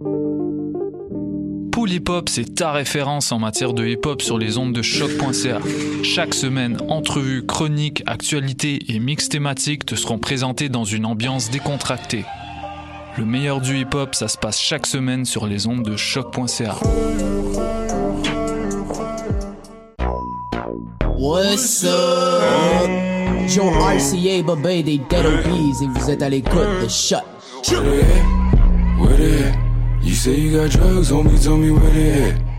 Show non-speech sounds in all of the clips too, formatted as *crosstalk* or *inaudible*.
Pool Hip Hop, c'est ta référence en matière de hip hop sur les ondes de choc.ca. Chaque semaine, entrevues, chroniques, actualités et mix thématiques te seront présentés dans une ambiance décontractée. Le meilleur du hip hop, ça se passe chaque semaine sur les ondes de choc.ca. What's up? John RCA, Bobé des Dead et vous êtes à l'écoute de Shot. Say you got drugs, homie, tell me where they at.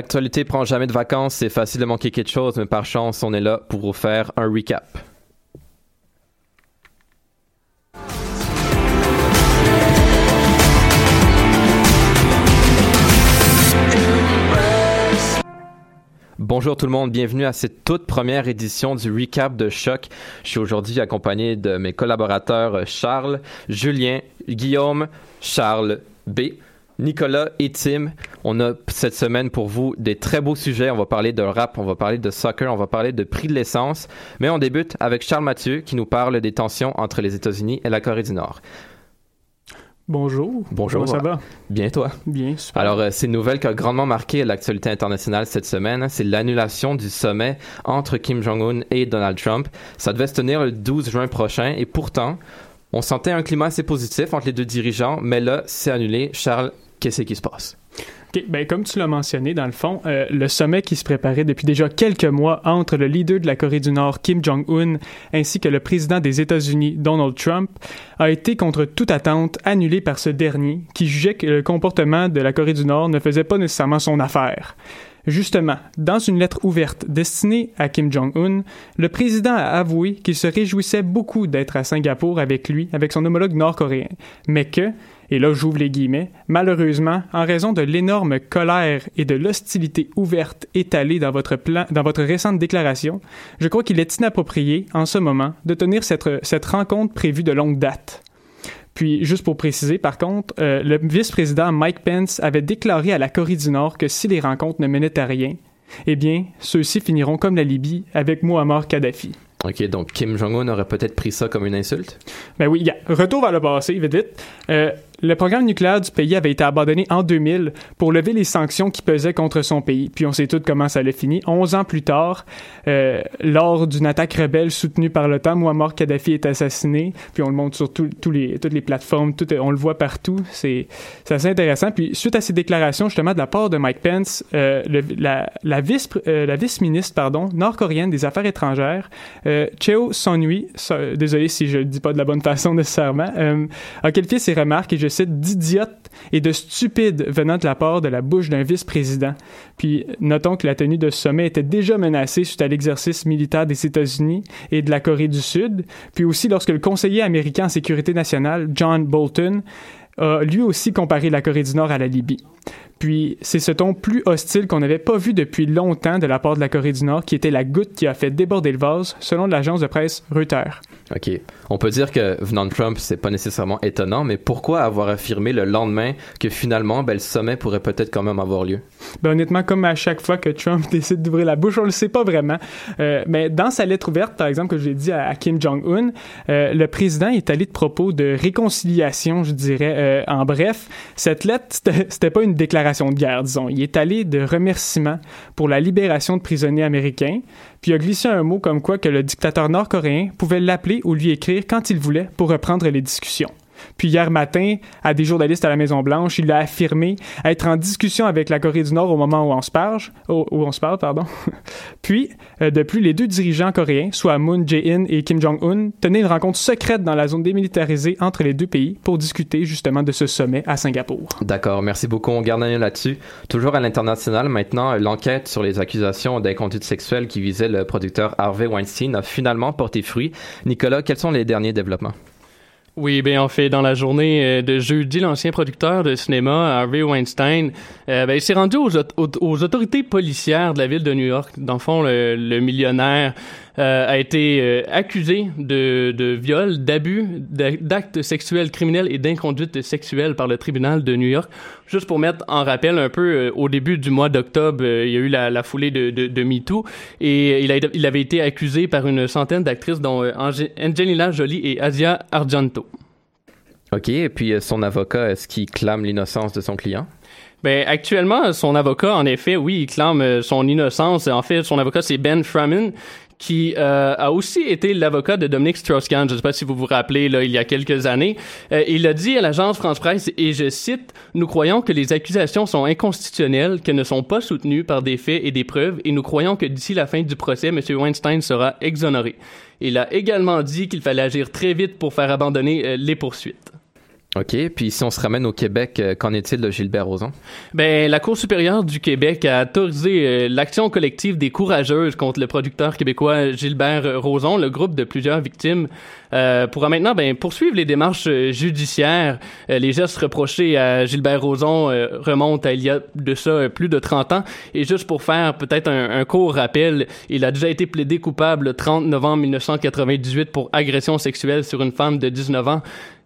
L'actualité prend jamais de vacances, c'est facile de manquer quelque chose, mais par chance, on est là pour vous faire un recap. Bonjour tout le monde, bienvenue à cette toute première édition du recap de Choc. Je suis aujourd'hui accompagné de mes collaborateurs Charles, Julien, Guillaume, Charles B. Nicolas et Tim, on a cette semaine pour vous des très beaux sujets. On va parler de rap, on va parler de soccer, on va parler de prix de l'essence. Mais on débute avec Charles Mathieu qui nous parle des tensions entre les États-Unis et la Corée du Nord. Bonjour. Bonjour. Comment ça va? Bien toi? Bien, super. Alors, euh, c'est une nouvelle qui a grandement marqué l'actualité internationale cette semaine. C'est l'annulation du sommet entre Kim Jong-un et Donald Trump. Ça devait se tenir le 12 juin prochain et pourtant, on sentait un climat assez positif entre les deux dirigeants, mais là, c'est annulé. Charles, qu'est-ce qui se passe? OK, ben, comme tu l'as mentionné, dans le fond, euh, le sommet qui se préparait depuis déjà quelques mois entre le leader de la Corée du Nord, Kim Jong-un, ainsi que le président des États-Unis, Donald Trump, a été contre toute attente annulé par ce dernier, qui jugeait que le comportement de la Corée du Nord ne faisait pas nécessairement son affaire. Justement, dans une lettre ouverte destinée à Kim Jong-un, le président a avoué qu'il se réjouissait beaucoup d'être à Singapour avec lui, avec son homologue nord-coréen, mais que, et là j'ouvre les guillemets, malheureusement, en raison de l'énorme colère et de l'hostilité ouverte étalée dans votre, plan, dans votre récente déclaration, je crois qu'il est inapproprié, en ce moment, de tenir cette, cette rencontre prévue de longue date. Puis, juste pour préciser, par contre, euh, le vice-président Mike Pence avait déclaré à la Corée du Nord que si les rencontres ne menaient à rien, eh bien, ceux-ci finiront comme la Libye avec Muammar Kadhafi. OK, donc Kim Jong-un aurait peut-être pris ça comme une insulte? Ben oui, yeah. retour vers le passé, vite vite. Euh, le programme nucléaire du pays avait été abandonné en 2000 pour lever les sanctions qui pesaient contre son pays. Puis on sait tous comment ça allait fini. Onze ans plus tard, euh, lors d'une attaque rebelle soutenue par l'OTAN, Muammar Kadhafi est assassiné. Puis on le montre sur toutes les plateformes, tout, on le voit partout. C'est assez intéressant. Puis suite à ces déclarations justement de la part de Mike Pence, euh, la, la euh, la vice-ministre nord-coréenne des Affaires étrangères, Cheo Son-hui, so, désolé si je le dis pas de la bonne *laughs* façon nécessairement, a qualifié ses remarques et je cite d'idiote et de stupide venant de la part de la bouche d'un vice-président. Puis notons que la tenue de ce sommet était déjà menacée suite à l'exercice militaire des États-Unis et de la Corée du Sud, puis aussi lorsque le conseiller américain en sécurité nationale, John Bolton, a lui aussi comparé la Corée du Nord à la Libye. Puis c'est ce ton plus hostile qu'on n'avait pas vu depuis longtemps de la part de la Corée du Nord qui était la goutte qui a fait déborder le vase, selon l'agence de presse Reuters. OK. On peut dire que venant de Trump, c'est pas nécessairement étonnant, mais pourquoi avoir affirmé le lendemain que finalement, ben, le sommet pourrait peut-être quand même avoir lieu? Ben, honnêtement, comme à chaque fois que Trump *laughs* décide d'ouvrir la bouche, on le sait pas vraiment. Euh, mais dans sa lettre ouverte, par exemple, que j'ai dit à, à, Kim Jong-un, euh, le président est allé de propos de réconciliation, je dirais. Euh, en bref, cette lettre, c'était pas une déclaration de guerre, disons. Il est allé de remerciements pour la libération de prisonniers américains, puis a glissé un mot comme quoi que le dictateur nord-coréen pouvait l'appeler ou lui écrire quand il voulait pour reprendre les discussions. Puis hier matin, à des journalistes à la Maison-Blanche, il a affirmé être en discussion avec la Corée du Nord au moment où on se parle, on pardon. *laughs* Puis, euh, de plus, les deux dirigeants coréens, soit Moon Jae-in et Kim Jong-un, tenaient une rencontre secrète dans la zone démilitarisée entre les deux pays pour discuter justement de ce sommet à Singapour. D'accord, merci beaucoup. On garde un là-dessus. Toujours à l'international, maintenant, l'enquête sur les accusations d'inconduite sexuelle qui visait le producteur Harvey Weinstein a finalement porté fruit. Nicolas, quels sont les derniers développements? Oui, bien en fait, dans la journée de jeudi, l'ancien producteur de cinéma, Harvey Weinstein, euh, ben, il s'est rendu aux, autorités policières de la ville de New York. Dans le fond, le millionnaire euh, a été euh, accusé de, de viol, d'abus, d'actes sexuels criminels et d'inconduite sexuelle par le tribunal de New York. Juste pour mettre en rappel un peu, euh, au début du mois d'octobre, il y a eu la, la foulée de, de, de MeToo et il, a, il avait été accusé par une centaine d'actrices dont Angelina Jolie et Asia Argento. OK, et puis son avocat, est-ce qu'il clame l'innocence de son client? Ben actuellement, son avocat, en effet, oui, il clame son innocence. En fait, son avocat, c'est Ben Framin, qui euh, a aussi été l'avocat de Dominique Strauss-Kahn. Je ne sais pas si vous vous rappelez, là, il y a quelques années. Euh, il a dit à l'agence France-Presse, et je cite, « Nous croyons que les accusations sont inconstitutionnelles, qu'elles ne sont pas soutenues par des faits et des preuves, et nous croyons que d'ici la fin du procès, M. Weinstein sera exonéré. » Il a également dit qu'il fallait agir très vite pour faire abandonner euh, les poursuites. OK. Puis si on se ramène au Québec, euh, qu'en est-il de Gilbert Rozon? Ben, la Cour supérieure du Québec a autorisé euh, l'action collective des courageuses contre le producteur québécois Gilbert Rozon, le groupe de plusieurs victimes, euh, pourra maintenant ben, poursuivre les démarches euh, judiciaires. Les gestes reprochés à Gilbert Rozon remontent à il y a de ça plus de 30 ans. Et juste pour faire peut-être un, un court rappel, il a déjà été plaidé coupable le 30 novembre 1998 pour agression sexuelle sur une femme de 19 ans.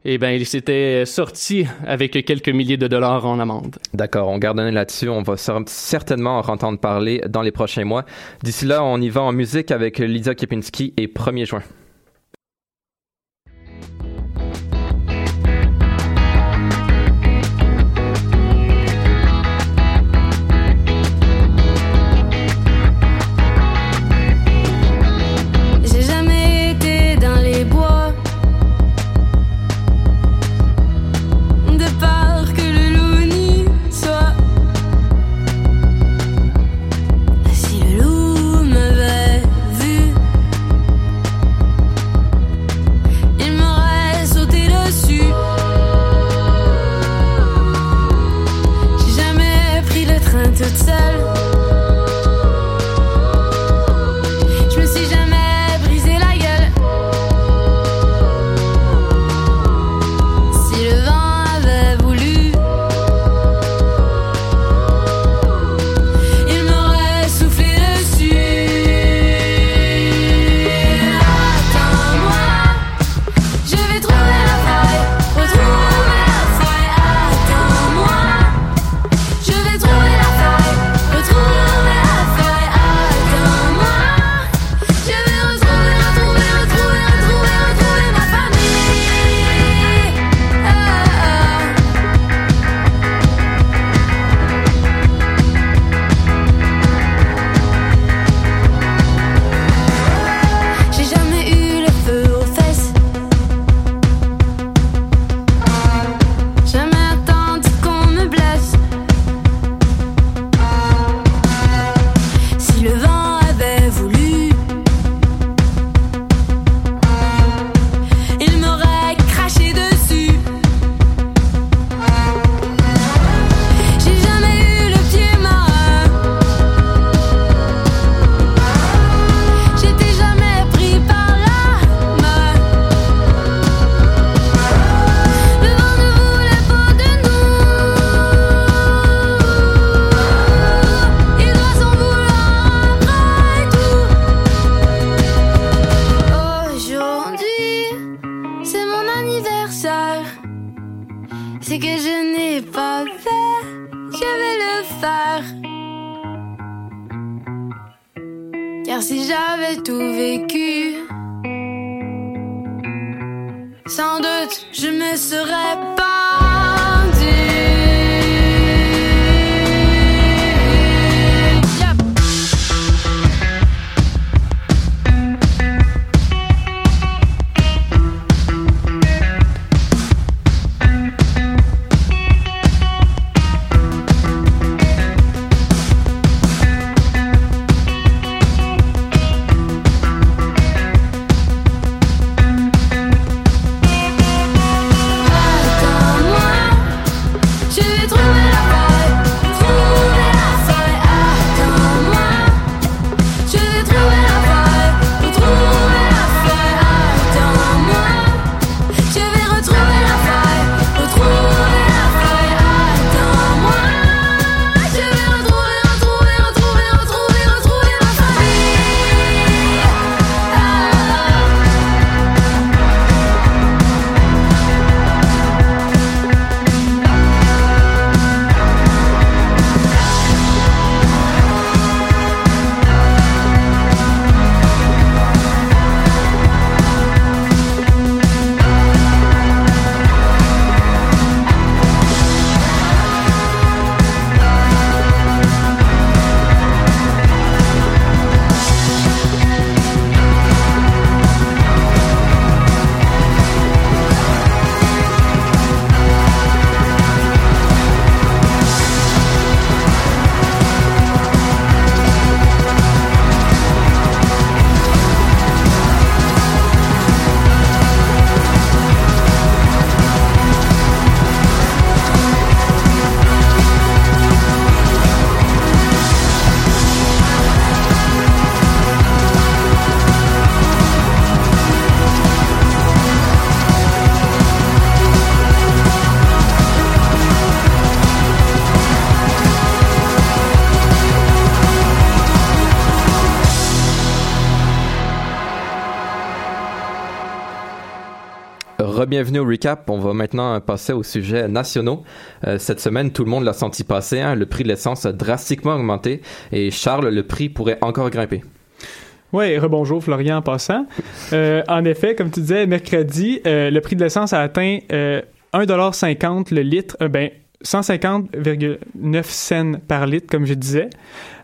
Et ben, il s'était sorti avec quelques milliers de dollars en amende. D'accord, on garde là-dessus. On va cer- certainement en entendre parler dans les prochains mois. D'ici là, on y va en musique avec Lydia Kepinski et 1er juin. Re-bienvenue au recap. On va maintenant passer aux sujets nationaux. Euh, cette semaine, tout le monde l'a senti passer. Hein. Le prix de l'essence a drastiquement augmenté et Charles, le prix pourrait encore grimper. Oui, rebonjour Florian en passant. Euh, en effet, comme tu disais, mercredi, euh, le prix de l'essence a atteint euh, 1,50$ le litre. Ben, 150,9 cents par litre, comme je disais,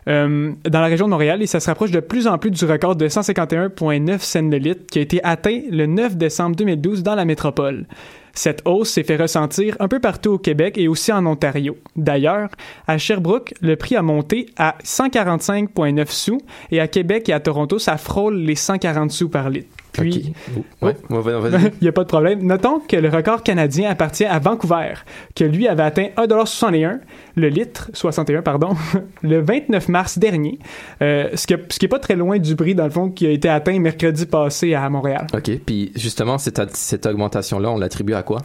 euh, dans la région de Montréal, et ça se rapproche de plus en plus du record de 151,9 cents le litre qui a été atteint le 9 décembre 2012 dans la métropole. Cette hausse s'est fait ressentir un peu partout au Québec et aussi en Ontario. D'ailleurs, à Sherbrooke, le prix a monté à 145,9 sous et à Québec et à Toronto, ça frôle les 140 sous par litre. Puis, Ouais, ouais, ouais, vas-y. *laughs* il n'y a pas de problème. Notons que le record canadien appartient à Vancouver, que lui avait atteint 1,61 le litre, 61 pardon, *laughs* le 29 mars dernier, euh, ce, qui, ce qui est pas très loin du prix dans le fond qui a été atteint mercredi passé à Montréal. OK. Puis justement, cette, cette augmentation-là, on l'attribue à quoi?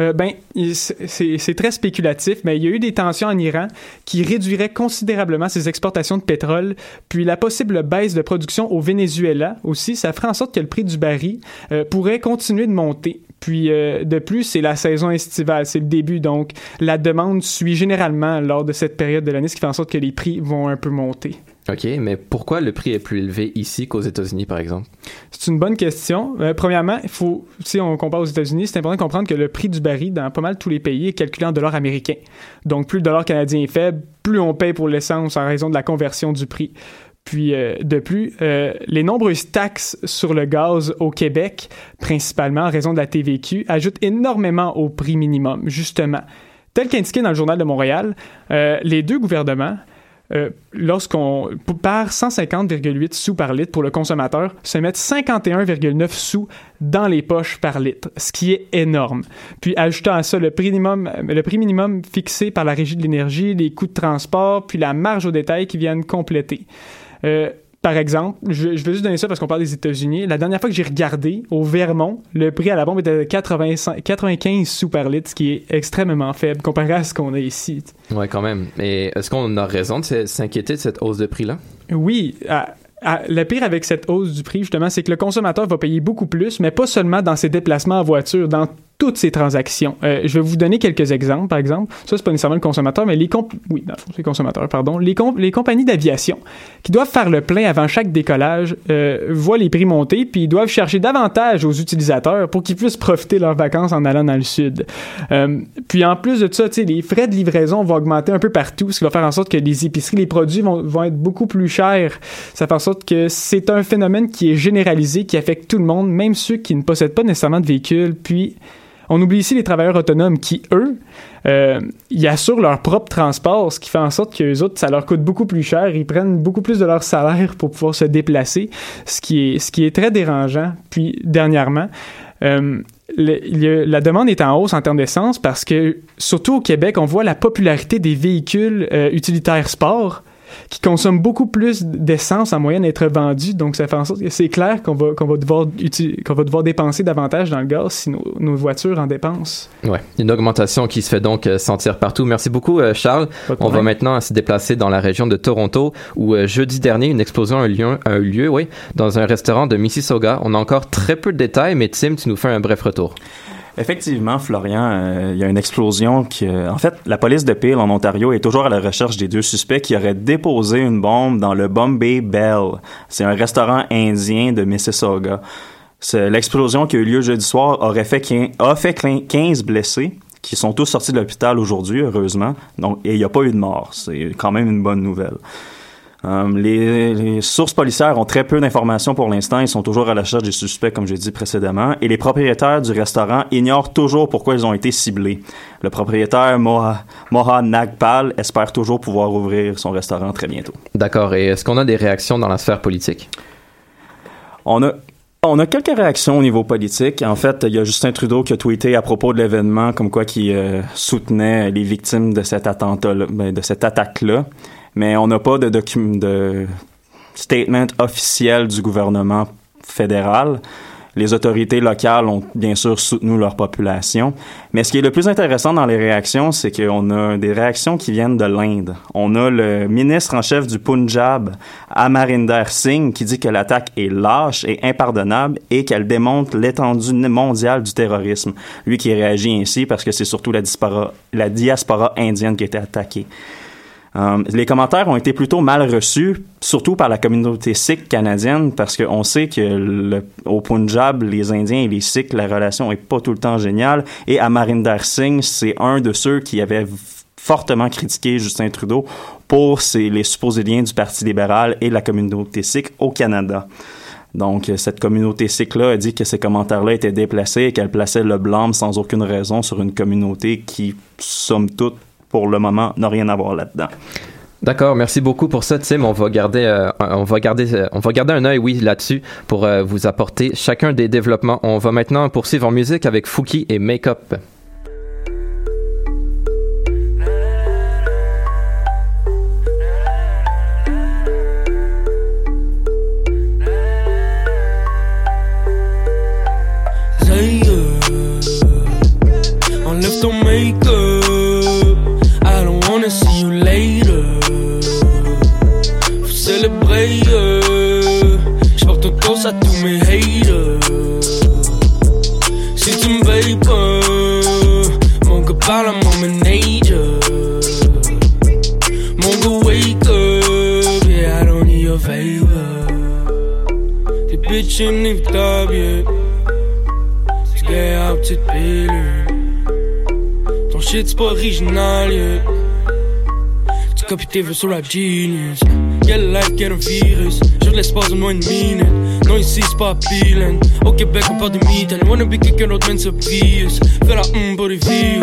Euh, ben, c'est très spéculatif, mais il y a eu des tensions en Iran qui réduiraient considérablement ses exportations de pétrole, puis la possible baisse de production au Venezuela aussi, ça ferait en sorte que le prix du baril euh, pourrait continuer de monter. Puis euh, de plus, c'est la saison estivale, c'est le début, donc la demande suit généralement lors de cette période de l'année, ce qui fait en sorte que les prix vont un peu monter. OK, mais pourquoi le prix est plus élevé ici qu'aux États-Unis, par exemple? C'est une bonne question. Euh, premièrement, il faut, si on compare aux États-Unis, c'est important de comprendre que le prix du baril dans pas mal tous les pays est calculé en dollars américains. Donc, plus le dollar canadien est faible, plus on paye pour l'essence en raison de la conversion du prix. Puis, euh, de plus, euh, les nombreuses taxes sur le gaz au Québec, principalement en raison de la TVQ, ajoutent énormément au prix minimum, justement. Tel qu'indiqué dans le Journal de Montréal, euh, les deux gouvernements, lorsqu'on par 150,8 sous par litre pour le consommateur, se mettent 51,9 sous dans les poches par litre, ce qui est énorme. Puis ajoutant à ça le prix minimum, le prix minimum fixé par la Régie de l'énergie, les coûts de transport, puis la marge au détail qui viennent compléter. Euh, par exemple, je, je veux juste donner ça parce qu'on parle des États-Unis. La dernière fois que j'ai regardé, au Vermont, le prix à la bombe était de 85 95 sous par litre, ce qui est extrêmement faible comparé à ce qu'on a ici. Ouais, quand même. Et est-ce qu'on a raison de s'inquiéter de cette hausse de prix-là? Oui, à- à- le pire avec cette hausse du prix, justement, c'est que le consommateur va payer beaucoup plus, mais pas seulement dans ses déplacements en voiture, dans toutes ses transactions. Euh, je vais vous donner quelques exemples, par exemple. Ça, c'est pas nécessairement le consommateur, mais les comp oui, fond, c'est consommateur, pardon. Les, com- les compagnies d'aviation qui doivent faire le plein avant chaque décollage euh, voient les prix monter, puis ils doivent chercher davantage aux utilisateurs pour qu'ils puissent profiter de leurs vacances en allant dans le sud. Euh, puis en plus de ça, les frais de livraison vont augmenter un peu partout, ce qui va faire en sorte que les épiceries, les produits vont, vont être beaucoup plus chers. Ça fait en sorte que c'est un phénomène qui est généralisé, qui affecte tout le monde, même ceux qui ne possèdent pas nécessairement de véhicule. Puis on oublie ici les travailleurs autonomes qui, eux, euh, ils assurent leur propre transport, ce qui fait en sorte que les autres, ça leur coûte beaucoup plus cher. Ils prennent beaucoup plus de leur salaire pour pouvoir se déplacer, ce qui est, ce qui est très dérangeant. Puis, dernièrement, euh, la demande est en hausse en termes d'essence parce que, surtout au Québec, on voit la popularité des véhicules euh, utilitaires sport qui consomment beaucoup plus d'essence en moyenne à être vendus. Donc, ça fait en sorte que c'est clair qu'on va, qu'on va, devoir qu'on va devoir dépenser davantage dans le gaz si nos, nos voitures en dépensent. Ouais, une augmentation qui se fait donc euh, sentir partout. Merci beaucoup, euh, Charles. On va maintenant se déplacer dans la région de Toronto, où euh, jeudi dernier, une explosion a eu lieu, a eu lieu oui, dans un restaurant de Mississauga. On a encore très peu de détails, mais Tim, tu nous fais un bref retour. Effectivement, Florian, euh, il y a une explosion qui... euh, en fait, la police de Peel en Ontario est toujours à la recherche des deux suspects qui auraient déposé une bombe dans le Bombay Bell. C'est un restaurant indien de Mississauga. L'explosion qui a eu lieu jeudi soir aurait fait a fait quin- 15 blessés qui sont tous sortis de l'hôpital aujourd'hui, heureusement. Donc, et il n'y a pas eu de mort. C'est quand même une bonne nouvelle. Euh, les, les sources policières ont très peu d'informations pour l'instant. Ils sont toujours à la recherche des suspects, comme j'ai dit précédemment. Et les propriétaires du restaurant ignorent toujours pourquoi ils ont été ciblés. Le propriétaire Moha, Moha Nagpal espère toujours pouvoir ouvrir son restaurant très bientôt. D'accord. Et est-ce qu'on a des réactions dans la sphère politique? On a, on a quelques réactions au niveau politique. En fait, il y a Justin Trudeau qui a tweeté à propos de l'événement comme quoi qui euh, soutenait les victimes de cet attentat de cette attaque-là. Mais on n'a pas de, de statement officiel du gouvernement fédéral. Les autorités locales ont bien sûr soutenu leur population. Mais ce qui est le plus intéressant dans les réactions, c'est qu'on a des réactions qui viennent de l'Inde. On a le ministre en chef du Punjab, Amarinder Singh, qui dit que l'attaque est lâche et impardonnable et qu'elle démontre l'étendue mondiale du terrorisme. Lui qui réagit ainsi parce que c'est surtout la la diaspora indienne qui a été attaquée. Euh, les commentaires ont été plutôt mal reçus, surtout par la communauté sikh canadienne, parce qu'on sait que le, au Punjab, les Indiens et les Sikhs, la relation est pas tout le temps géniale. Et Amarinder Singh, c'est un de ceux qui avait fortement critiqué Justin Trudeau pour ses, les supposés liens du Parti libéral et la communauté sikh au Canada. Donc, cette communauté sikh-là a dit que ces commentaires-là étaient déplacés et qu'elle plaçait le blâme sans aucune raison sur une communauté qui, somme toute, pour le moment, n'a rien à voir là-dedans. D'accord, merci beaucoup pour ça, Tim. On va garder, euh, euh, un œil, oui, là-dessus pour euh, vous apporter chacun des développements. On va maintenant poursuivre en musique avec Fouki et Make Up. Petite pilule. Ton shit c'est pas original, yeah. Tu copies tes vœux sur Rap Genius. Quel life, quel un virus. Je l'espace de moins une minute. Non, ici c'est pas appealing. Au Québec, on parle de mythes. Elle wanna be quelqu'un d'autre, man, c'est obvious. Fais la hum pour views.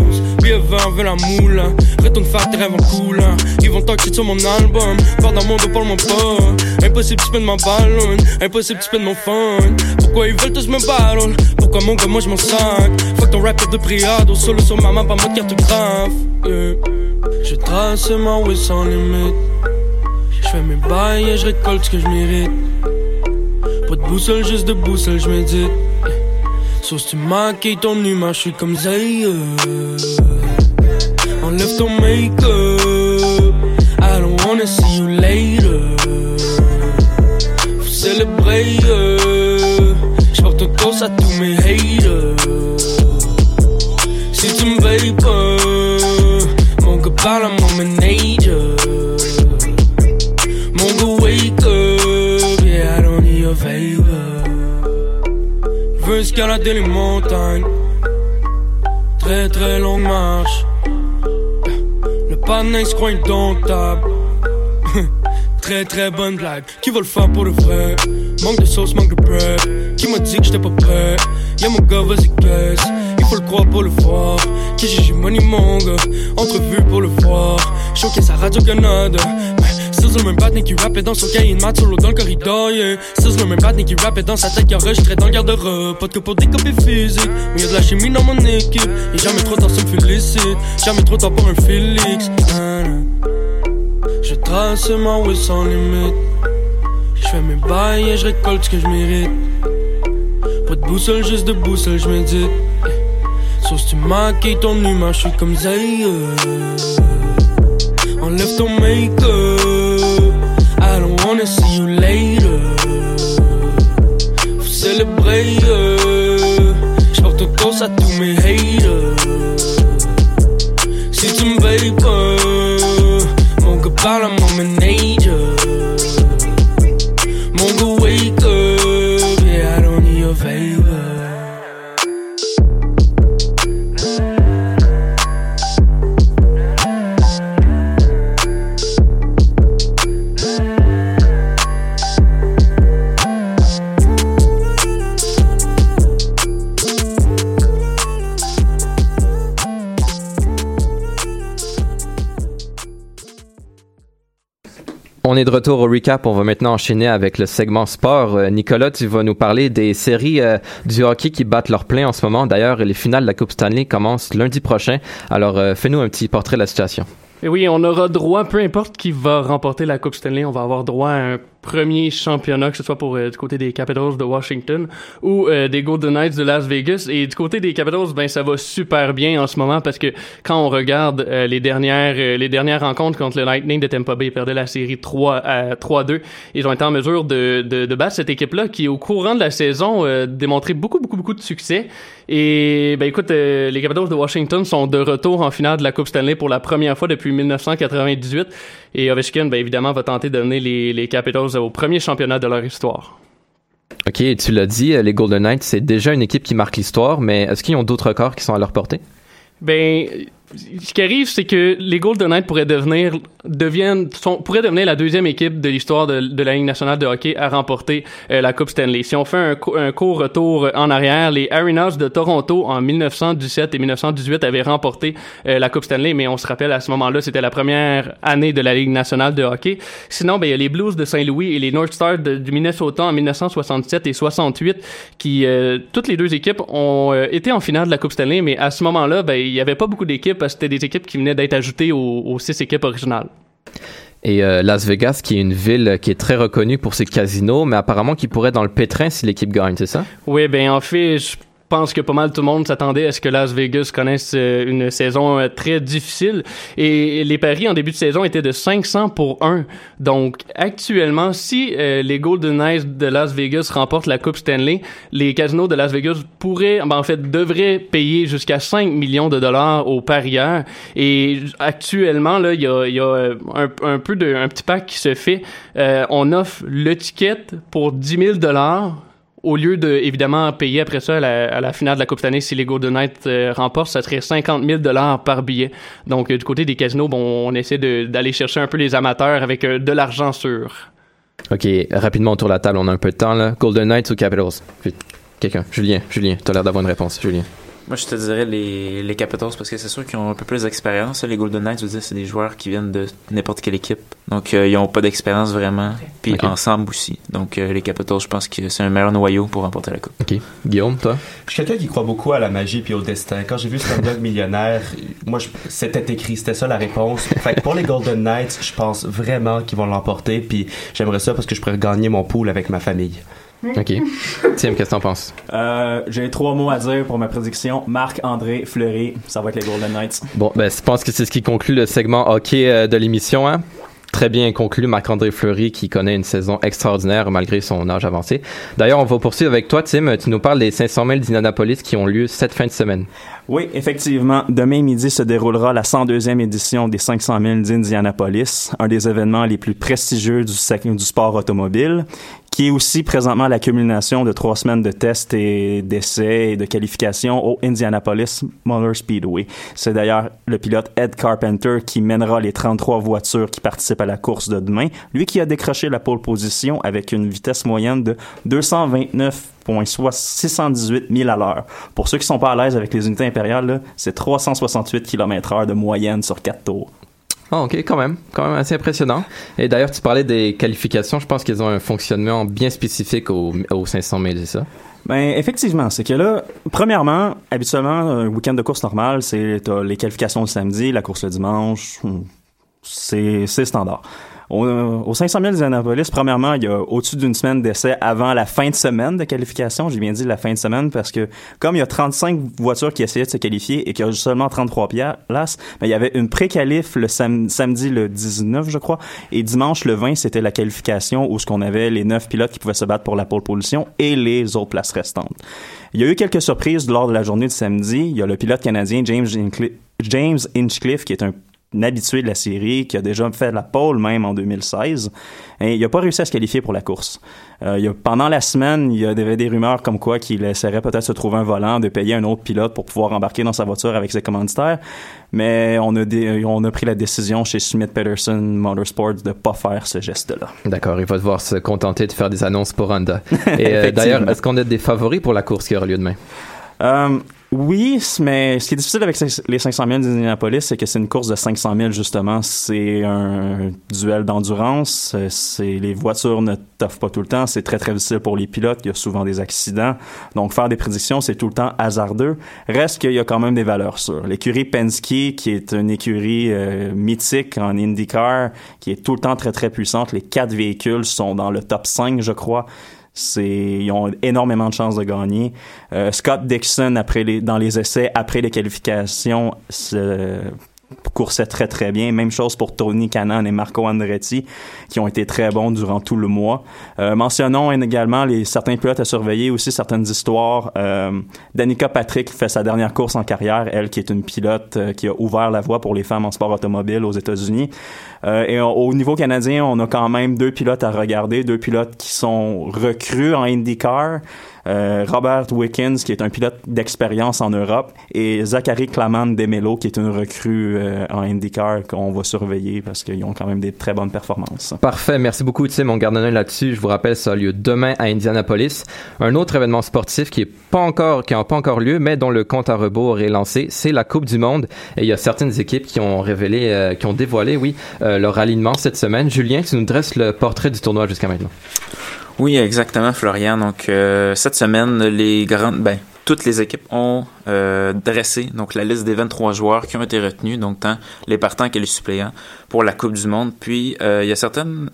La moule. Retourne faire tes rêves en coulant. Ils vont talk shit sur mon album. Parle dans mon dos, parle-moi pas. Impossible, tu de ma ballon. Impossible, tu de mon fun. Pourquoi ils veulent tous me battle? Pourquoi mon gars, moi je m'en sac? Fuck ton rap de priado. Solo sur ma main, pas mode cartographe. Yeah. Je trace ma way sans limite. Je fais mes bails et je récolte ce que je mérite. Pas de boussole, juste de boussole, je médite. Sauf si tu maquilles ton humain, je suis comme Zay. Enlève ton make-up. I don't wanna see you later. Faut célébrer. euh. J'porte un toast à tous mes haters. Si tu me veilles pas, mon gars parle à mon. Escalader les montagnes, très très longue marche. Le panin se croit indomptable. *laughs* très très bonne blague, qui va le faire pour le vrai? Manque de sauce, manque de bread. Qui m'a dit que j'étais pas prêt? Y'a mon gars, vas-y, caisse. Il faut le croire pour le voir. Qui j'ai money, mon gars. Entrevue pour le voir. Showcase à Radio-Canada. C'est le même patin qui rappait dans son cahier de maths solo dans le corridor, yeah. C'est le même patin qui rappait dans sa tête qui enregistrait dans le garde-robe. Pas de que pour des copies physiques, mais y'a de la chimie dans mon équipe. Et jamais trop tard, ça me félicite. Jamais trop tard pour un Félix. Nanana. Je trace ma way sans limite. Je fais mes bails et je récolte ce que je mérite. Pas de boussole, juste de boussole, je médite. Sauf si tu maquilles ton humain, je suis comme Zay. Enlève ton make-up. Euh. J'porte un toast à tous mes. Est de retour au recap. On va maintenant enchaîner avec le segment sport. Euh, Nicolas, tu vas nous parler des séries euh, du hockey qui battent leur plein en ce moment. D'ailleurs, les finales de la Coupe Stanley commencent lundi prochain. Alors, euh, fais-nous un petit portrait de la situation. Oui, on aura droit, peu importe qui va remporter la Coupe Stanley, on va avoir droit à un premier championnat, que ce soit pour euh, du côté des Capitals de Washington ou euh, des Golden Knights de Las Vegas. Et du côté des Capitals, ben ça va super bien en ce moment parce que quand on regarde euh, les dernières euh, les dernières rencontres contre le Lightning de Tampa Bay, ils perdaient la série 3 à 3-2. Ils ont été en mesure de, de, de battre cette équipe-là qui, au courant de la saison, euh, démontré beaucoup beaucoup beaucoup de succès. Et ben écoute, euh, les Capitals de Washington sont de retour en finale de la Coupe Stanley pour la première fois depuis 1998. Et Ovechkin, ben évidemment, va tenter de mener les, les Capitals au premier championnat de leur histoire. OK, tu l'as dit, euh, les Golden Knights, c'est déjà une équipe qui marque l'histoire, mais est-ce qu'ils ont d'autres records qui sont à leur portée? Ben, ce qui arrive, c'est que les Golden Knights pourraient devenir, deviennent, sont, pourraient devenir la deuxième équipe de l'histoire de, la Ligue nationale de hockey à remporter euh, la Coupe Stanley. Si on fait un, co- un court retour en arrière, les Arenas de Toronto en 1917 et 1918 avaient remporté euh, la Coupe Stanley, mais on se rappelle à ce moment-là, c'était la première année de la Ligue nationale de hockey. Sinon, ben, il y a les Blues de Saint-Louis et les North Stars du Minnesota en 1967 et 68 qui, euh, toutes les deux équipes ont euh, été en finale de la Coupe Stanley, mais à ce moment-là, ben, il y avait pas beaucoup d'équipes parce que c'était des équipes qui venaient d'être ajoutées aux, aux six équipes originales. Et euh, Las Vegas, qui est une ville qui est très reconnue pour ses casinos, mais apparemment qui pourrait être dans le pétrin si l'équipe gagne, c'est ça? Oui, ben en fait, je pense que pas mal tout le monde s'attendait à ce que Las Vegas connaisse euh, une saison euh, très difficile. Et les paris en début de saison étaient de 500 pour 1. Donc actuellement, si euh, les Golden Knights de Las Vegas remportent la Coupe Stanley, les casinos de Las Vegas pourraient, ben, en fait, devraient payer jusqu'à 5 millions de dollars aux parieurs. Et actuellement, là, il y a, y a un, un peu de, un petit pack qui se fait. Euh, on offre le ticket pour 10 000 dollars au lieu de, évidemment, payer après ça à la, finale de la Coupe Stanley, si les Golden Knights euh, remportent, ça serait 50 000 dollars par billet. Donc, euh, du côté des casinos, bon, on essaie d'aller chercher un peu les amateurs avec euh, de l'argent sûr. OK, rapidement autour de la table, on a un peu de temps, là. Golden Knights ou Capitals? Quelqu'un? Julien, Julien, t'as l'air d'avoir une réponse. Julien. Moi, je te dirais les, les Capitals parce que c'est sûr qu'ils ont un peu plus d'expérience. Les Golden Knights, je veux dire, c'est des joueurs qui viennent de n'importe quelle équipe. Donc, euh, ils ont pas d'expérience vraiment. Puis Ok. ensemble aussi. Donc, euh, les Capitals, je pense que c'est un meilleur noyau pour remporter la Coupe. OK. Guillaume, toi? Je suis quelqu'un qui croit beaucoup à la magie puis au destin. Quand j'ai vu Slumdog Millionnaire, moi, c'était écrit, c'était ça la réponse. Fait que pour les Golden Knights, je pense vraiment qu'ils vont l'emporter. Puis j'aimerais ça parce que je pourrais gagner mon pool avec ma famille. OK. Tim, qu'est-ce que t'en penses? Euh, J'ai trois mots à dire pour ma prédiction. Marc-André Fleury, ça va être les Golden Knights. Bon, ben, je pense que c'est ce qui conclut le segment hockey euh, de l'émission. Hein? Très bien conclu, Marc-André Fleury qui connaît une saison extraordinaire malgré son âge avancé. D'ailleurs, on va poursuivre avec toi, Tim. Tu nous parles des 500 000 d'Indianapolis qui ont lieu cette fin de semaine. Oui, effectivement. Demain midi se déroulera la 102e édition des 500 000 d'Indianapolis, un des événements les plus prestigieux du, du sport automobile, qui est aussi présentement la culmination de trois semaines de tests et d'essais et de qualification au Indianapolis Motor Speedway. C'est d'ailleurs le pilote Ed Carpenter qui mènera les 33 voitures qui participent à la course de demain. Lui qui a décroché la pole position avec une vitesse moyenne de 229,618 000 à l'heure. Pour ceux qui sont pas à l'aise avec les unités impériales, c'est 368 km heure de moyenne sur 4 tours. Ah, ok, quand même. Quand même assez impressionnant. Et d'ailleurs, tu parlais des qualifications. Je pense qu'ils ont un fonctionnement bien spécifique aux, aux 500 000, c'est ça? Ben effectivement, c'est que là, premièrement, habituellement, un week-end de course normal, c'est les qualifications le samedi, la course le dimanche, hmm, c'est standard. Au, au 500 000 d'Annapolis, premièrement, il y a au-dessus d'une semaine d'essai avant la fin de semaine de qualification. J'ai bien dit la fin de semaine parce que comme il y a 35 voitures qui essayaient de se qualifier et qu'il y a seulement 33 pia- places, ben, il y avait une pré-qualif le sam- samedi le 19, je crois, et dimanche le 20, c'était la qualification où ce qu'on avait les 9 pilotes qui pouvaient se battre pour la pole position et les autres places restantes. Il y a eu quelques surprises lors de la journée de samedi. Il y a le pilote canadien James, James Inchcliffe qui est un habitué de la série, qui a déjà fait la pole même en 2016. Et il n'a pas réussi à se qualifier pour la course. Euh, il y a, pendant la semaine, il y avait des rumeurs comme quoi qu'il essaierait peut-être se trouver un volant, de payer un autre pilote pour pouvoir embarquer dans sa voiture avec ses commanditaires. Mais on a, dé- on a pris la décision chez Smith Peterson Motorsports de pas faire ce geste-là. D'accord, il va devoir se contenter de faire des annonces pour Honda. *laughs* Et euh, d'ailleurs, est-ce qu'on a des favoris pour la course qui aura lieu demain? Euh, Oui, mais ce qui est difficile avec les 500 000 d'Indianapolis, c'est que c'est une course de 500 000 justement. C'est un duel d'endurance. C'est les voitures ne t'offrent pas tout le temps. C'est très très difficile pour les pilotes. Il y a souvent des accidents. Donc faire des prédictions, c'est tout le temps hasardeux. Reste qu'il y a quand même des valeurs sûres. L'écurie Penske, qui est une écurie euh, mythique en IndyCar, qui est tout le temps très très puissante. Les quatre véhicules sont dans le top 5, je crois. Ils ont énormément de chances de gagner. Euh, Scott Dixon, après les, dans les essais, après les qualifications, se, coursait très très bien. Même chose pour Tony Canan et Marco Andretti qui ont été très bons durant tout le mois. Euh, mentionnons également les certains pilotes à surveiller, aussi certaines histoires. Euh, Danica Patrick fait sa dernière course en carrière, elle qui est une pilote euh, qui a ouvert la voie pour les femmes en sport automobile aux États-Unis. Euh, et au niveau canadien, on a quand même deux pilotes à regarder, deux pilotes qui sont recrues en IndyCar. Euh, Robert Wickens, qui est un pilote d'expérience en Europe, et Zachary Claman Demelo, qui est une recrue euh, en IndyCar qu'on va surveiller parce qu'ils ont quand même des très bonnes performances. Parfait, merci beaucoup Tim, on garde un là-dessus. Je vous rappelle, ça a lieu demain à Indianapolis. Un autre événement sportif qui est pas encore, qui n'a pas encore lieu, mais dont le compte à rebours est lancé, c'est la Coupe du Monde. Et il y a certaines équipes qui ont révélé, euh, qui ont dévoilé, oui, leur alignement cette semaine. Julien, tu nous dresses le portrait du tournoi jusqu'à maintenant. Oui, exactement, Florian. Donc euh, cette semaine, les grandes, ben, toutes les équipes ont euh, dressé donc la liste des 23 joueurs qui ont été retenus, donc tant les partants que les suppléants pour la Coupe du Monde. Puis euh, il y a certaines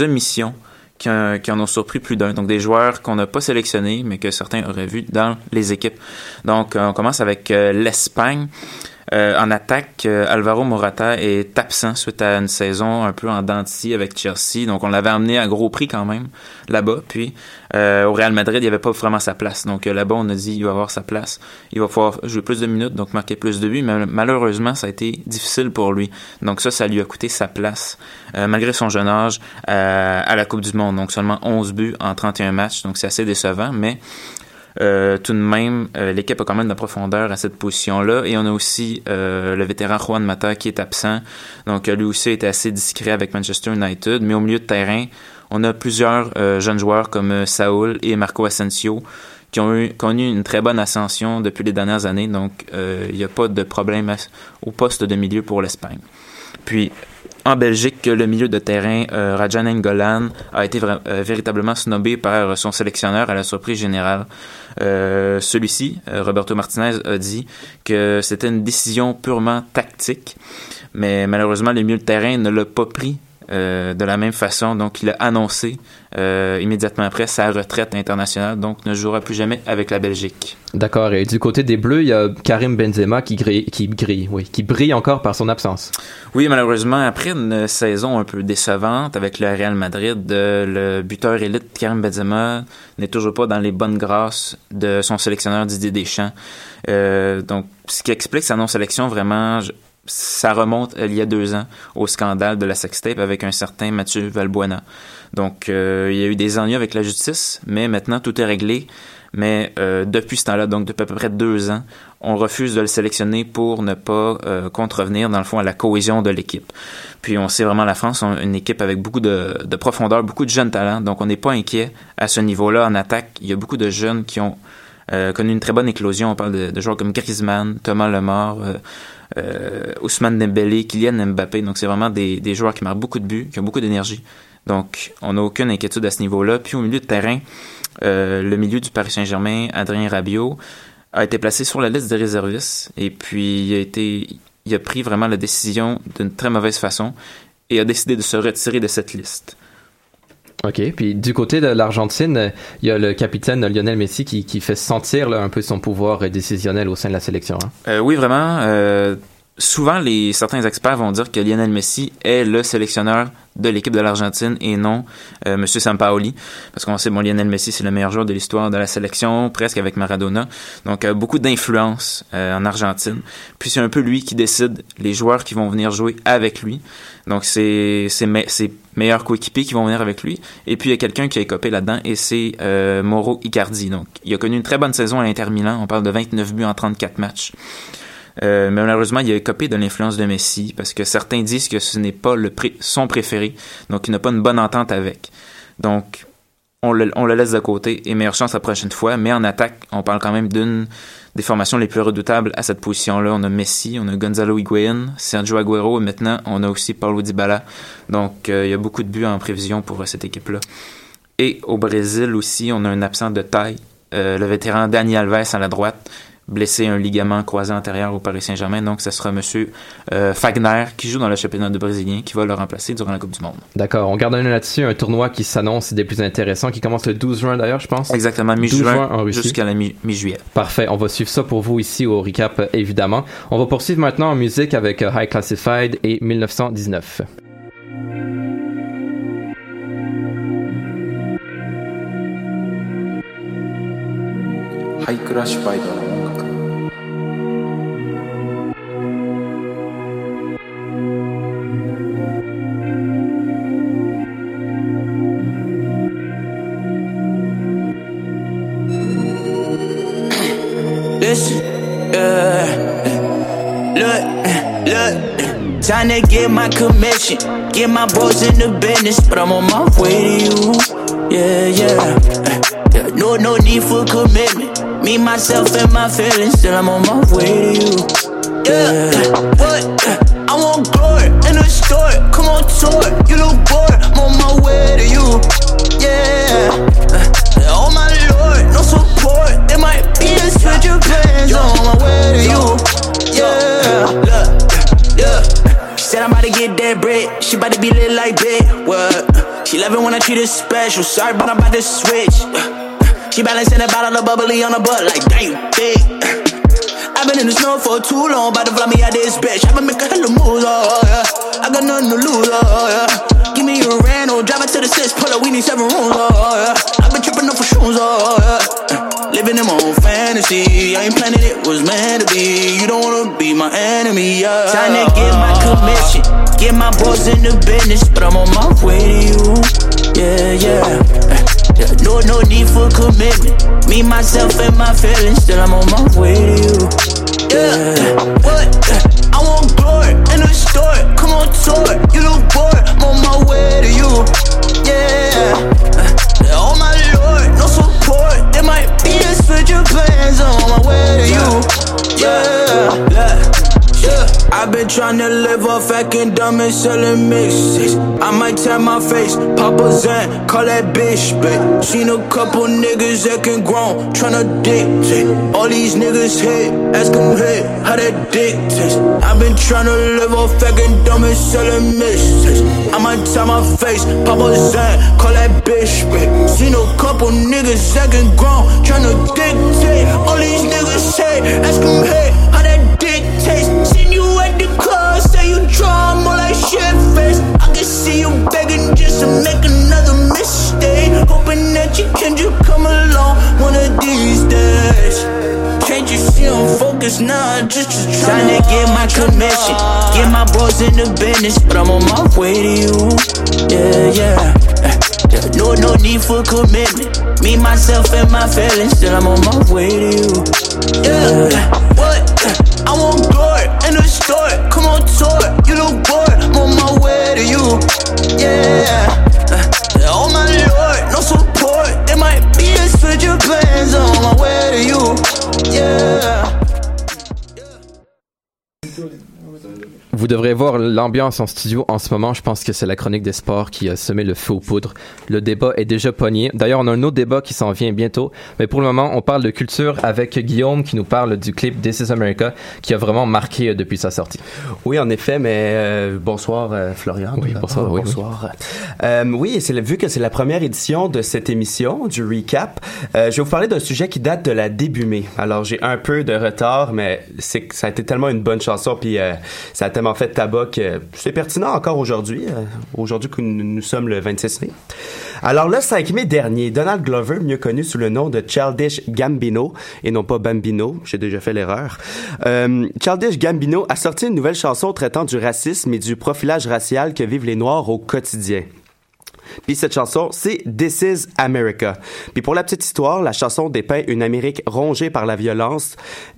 omissions qui, qui en ont surpris plus d'un. Donc des joueurs qu'on n'a pas sélectionnés, mais que certains auraient vus dans les équipes. Donc on commence avec l'Espagne. Euh, en attaque, euh, Alvaro Morata est absent suite à une saison un peu en dentille avec Chelsea. Donc, on l'avait amené à gros prix quand même là-bas. Puis, euh, au Real Madrid, il n'y avait pas vraiment sa place. Donc, là-bas, on a dit il va avoir sa place. Il va pouvoir jouer plus de minutes, donc marquer plus de buts. Mais malheureusement, ça a été difficile pour lui. Donc, ça, ça lui a coûté sa place, malgré son jeune âge, à la Coupe du Monde. Donc, seulement 11 buts en 31 matchs. Donc, c'est assez décevant. Mais euh, tout de même, euh, l'équipe a quand même de la profondeur à cette position-là. Et on a aussi euh, le vétéran Juan Mata qui est absent. Donc, lui aussi était assez discret avec Manchester United. Mais au milieu de terrain, on a plusieurs jeunes joueurs comme Saul et Marco Asensio qui ont eu, connu une très bonne ascension depuis les dernières années. Donc, il n'y a pas de problème au poste de milieu pour l'Espagne. Puis, en Belgique, le milieu de terrain, euh, Rajan Ngolan, a été euh, véritablement snobé par son sélectionneur à la surprise générale. Euh, celui-ci, Roberto Martinez, a dit que c'était une décision purement tactique, mais malheureusement, le milieu de terrain ne l'a pas pris euh, de la même façon. Donc, il a annoncé euh, immédiatement après sa retraite internationale, donc ne jouera plus jamais avec la Belgique. D'accord. Et du côté des Bleus, il y a Karim Benzema qui grille, qui grille, oui, qui brille encore par son absence. Oui, malheureusement, après une saison un peu décevante avec le Real Madrid, le buteur élite Karim Benzema n'est toujours pas dans les bonnes grâces de son sélectionneur Didier Deschamps. Euh, donc, ce qui explique sa non-sélection vraiment ça remonte il y a deux ans au scandale de la sextape avec un certain Mathieu Valbuena. Donc, euh, il y a eu des ennuis avec la justice, mais maintenant tout est réglé. Mais euh, depuis ce temps-là, donc depuis à peu près deux ans, on refuse de le sélectionner pour ne pas euh, contrevenir, dans le fond, à la cohésion de l'équipe. Puis on sait vraiment la France, une équipe avec beaucoup de, de, profondeur, beaucoup de jeunes talents, donc on n'est pas inquiet à ce niveau-là. En attaque, il y a beaucoup de jeunes qui ont connu une très bonne éclosion. On parle de, de joueurs comme Griezmann, Thomas Lemar, euh, Ousmane Dembélé, Kylian Mbappé. Donc, c'est vraiment des, joueurs qui marquent beaucoup de buts, qui ont beaucoup d'énergie. Donc, on n'a aucune inquiétude à ce niveau-là. Puis, au milieu de terrain, euh, le milieu du Paris Saint-Germain, Adrien Rabiot, a été placé sur la liste des réservistes. Et puis, il a été, il a pris vraiment la décision d'une très mauvaise façon et a décidé de se retirer de cette liste. OK. Puis du côté de l'Argentine, il y a le capitaine Lionel Messi qui, qui fait sentir un peu son pouvoir décisionnel au sein de la sélection. Hein? Euh, oui, vraiment. Euh, souvent, les, certains experts vont dire que Lionel Messi est le sélectionneur de l'équipe de l'Argentine et non euh, Monsieur Sampaoli. Parce qu'on sait, bon, Lionel Messi, c'est le meilleur joueur de l'histoire de la sélection, presque avec Maradona. Donc, euh, beaucoup d'influence euh, en Argentine. Puis, c'est un peu lui qui décide les joueurs qui vont venir jouer avec lui. Donc, c'est ses meilleurs coéquipiers qui vont venir avec lui. Et puis, il y a quelqu'un qui a écopé là-dedans et c'est euh, Mauro Icardi. Donc, il a connu une très bonne saison à l'Inter Milan. On parle de 29 buts en 34 matchs. Euh, mais malheureusement, il a copé de l'influence de Messi parce que certains disent que ce n'est pas son préféré, donc il n'a pas une bonne entente avec. Donc, on le, laisse de côté et meilleure chance la prochaine fois. Mais en attaque, on parle quand même d'une des formations les plus redoutables à cette position-là. On a Messi, on a Gonzalo Higuain, Sergio Aguero et maintenant on a aussi Paulo Dybala. Donc euh, il y a beaucoup de buts en prévision pour cette équipe-là. Et au Brésil aussi, on a un absent de taille, euh, le vétéran Dani Alves à la droite, blessé un ligament croisé antérieur au Paris Saint-Germain. Donc, ce sera Monsieur euh, Fagner, qui joue dans le championnat de brésilien, qui va le remplacer durant la Coupe du Monde. D'accord, on garde un là-dessus, un tournoi qui s'annonce des plus intéressants, qui commence le 12 juin d'ailleurs, je pense. Exactement, 12 mi-juin juin en Russie. jusqu'à la mi- mi-juillet. Parfait, on va suivre ça pour vous ici au recap évidemment. On va poursuivre maintenant en musique avec euh, High Classified et 1919. ハイ to get my commission, get my boys in the business, but I'm on my way to you. Yeah, yeah, yeah. No, no need for commitment. Me, myself, and my feelings, still I'm on my way to you. Yeah, what? I want glory in the store. Come on, tour. You look bored. I'm on my way to you. Yeah. It when I treat her special. Sorry, but I'm about to switch. She balancing a bottle of bubbly on her butt like damn thick. I've been in the snow for too long, about to fly me out this bitch. I've been making hella moves, oh yeah. I got nothing to lose, oh yeah. Me a Reno, drive it to the six, pull up, we need seven rooms, oh yeah. I've been tripping up for shrooms, oh yeah. Living in my own fantasy, I ain't planning it was meant to be. You don't wanna be my enemy, yeah. Time to get my uh-huh. commission, get my boys in the business, but I'm on my way to you, yeah, yeah. No, no need for commitment. Me, myself, and my feelings, still I'm on my way to you. Yeah, what? I want glory in the store. On, tour. You look bored. I'm on my way to you. Yeah. Oh my lord, no support. There might be a switch of plans I'm on my way to you. Yeah, yeah. Yeah, I've been trying to live off acting dumb and selling mixes. I might tap my face, Papa Zan, call that bitch, bitch. Seen a couple niggas that acting grown, tryna dictate. All these niggas hate, ask them how that dick taste. I've been trying to live off acting dumb and selling mixes. I might tap my face, Papa Zan, call that bitch, bitch. Seen a couple niggas that acting grown, tryna dictate. All these niggas hate, ask them hey, say you draw more like shit face. I can see you begging just to make another mistake. Hoping that you can just come along one of these days. Can't you see I'm focused now? Just, just trying to get my commission. Get my boys in the business, but I'm on my way to you. Yeah, yeah. Yeah. No, no need for commitment. Me, myself, and my feelings, still I'm on my way to you. Yeah, what? I want glory in the store. Come on, tour. You look bored. I'm on my way to you. Yeah. Uh, Oh my lord, no support. There might be a switch of plans I'm on my way to you. Yeah. Vous devrez voir l'ambiance en studio en ce moment. Je pense que c'est la chronique des sports qui a semé le feu aux poudres. Le débat est déjà pogné. D'ailleurs, on a un autre débat qui s'en vient bientôt. Mais pour le moment, on parle de culture avec Guillaume qui nous parle du clip This is America qui a vraiment marqué depuis sa sortie. Oui, en effet, mais euh, bonsoir euh, Florian. Oui, bonsoir, oui, bonsoir. Euh, oui, c'est le- vu que c'est la première édition de cette émission, du recap, je vais vous parler d'un sujet qui date de la début mai. Alors, j'ai un peu de retard, mais ça a été tellement une bonne chanson, puis ça a tellement fait tabac que c'est pertinent encore aujourd'hui, euh, aujourd'hui que nous sommes le 26 mai. Alors, le 5 mai dernier, Donald Glover, mieux connu sous le nom de Childish Gambino, et non pas Bambino, j'ai déjà fait l'erreur, euh, Childish Gambino a sorti une nouvelle chanson traitant du racisme et du profilage racial que vivent les Noirs au quotidien. Puis cette chanson, c'est This is America. Puis pour la petite histoire, la chanson dépeint une Amérique rongée par la violence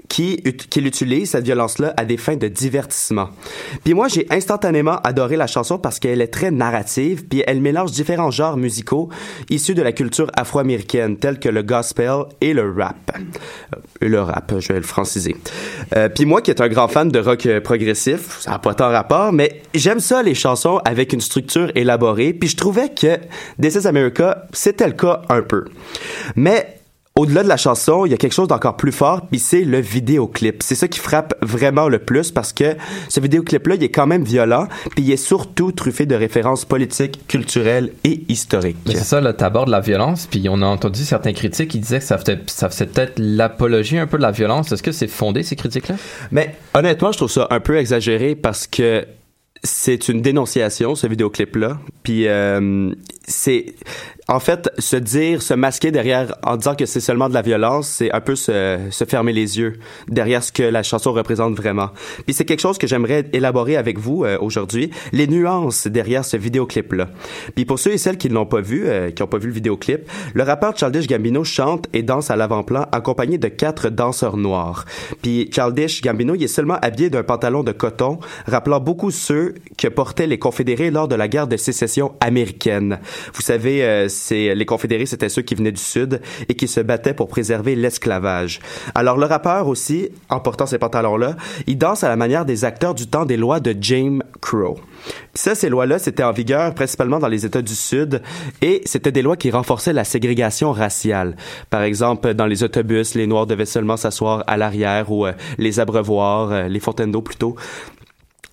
qui, ut- qui utilise cette violence-là à des fins de divertissement. Puis moi, j'ai instantanément adoré la chanson parce qu'elle est très narrative, puis elle mélange différents genres musicaux issus de la culture afro-américaine, tels que le gospel et le rap. Euh, le rap, je vais le franciser. Euh, puis moi, qui est un grand fan de rock euh, progressif, ça n'a pas tant rapport, mais j'aime ça, les chansons avec une structure élaborée, puis je trouvais que This is America, c'était le cas un peu. Mais au-delà de la chanson, il y a quelque chose d'encore plus fort, puis c'est le vidéoclip. C'est ça qui frappe vraiment le plus parce que ce vidéoclip-là, il est quand même violent, puis il est surtout truffé de références politiques, culturelles et historiques. Mais c'est ça, là, t'abordes la violence, puis on a entendu certains critiques qui disaient que ça faisait, ça faisait peut-être l'apologie un peu de la violence. Est-ce que c'est fondé, ces critiques-là? Mais honnêtement, je trouve ça un peu exagéré parce que c'est une dénonciation, ce vidéoclip-là. Puis euh, c'est en fait se dire, se masquer derrière en disant que c'est seulement de la violence, c'est un peu se, se fermer les yeux derrière ce que la chanson représente vraiment. Puis c'est quelque chose que j'aimerais élaborer avec vous euh, aujourd'hui, les nuances derrière ce vidéoclip-là. Puis pour ceux et celles qui ne l'ont pas vu, euh, qui n'ont pas vu le vidéoclip, le rappeur Childish Gambino chante et danse à l'avant-plan accompagné de quatre danseurs noirs. Puis Childish Gambino, il est seulement habillé d'un pantalon de coton, rappelant beaucoup ceux que portaient les Confédérés lors de la guerre de sécession américaine. Vous savez, euh, les Confédérés, c'était ceux qui venaient du Sud et qui se battaient pour préserver l'esclavage. Alors le rappeur aussi, en portant ces pantalons-là, il danse à la manière des acteurs du temps des lois de James Crow. Ça, ces lois-là, c'était en vigueur principalement dans les États du Sud et c'était des lois qui renforçaient la ségrégation raciale. Par exemple, dans les autobus, les Noirs devaient seulement s'asseoir à l'arrière ou euh, les abreuvoirs, euh, les fontaines d'eau plutôt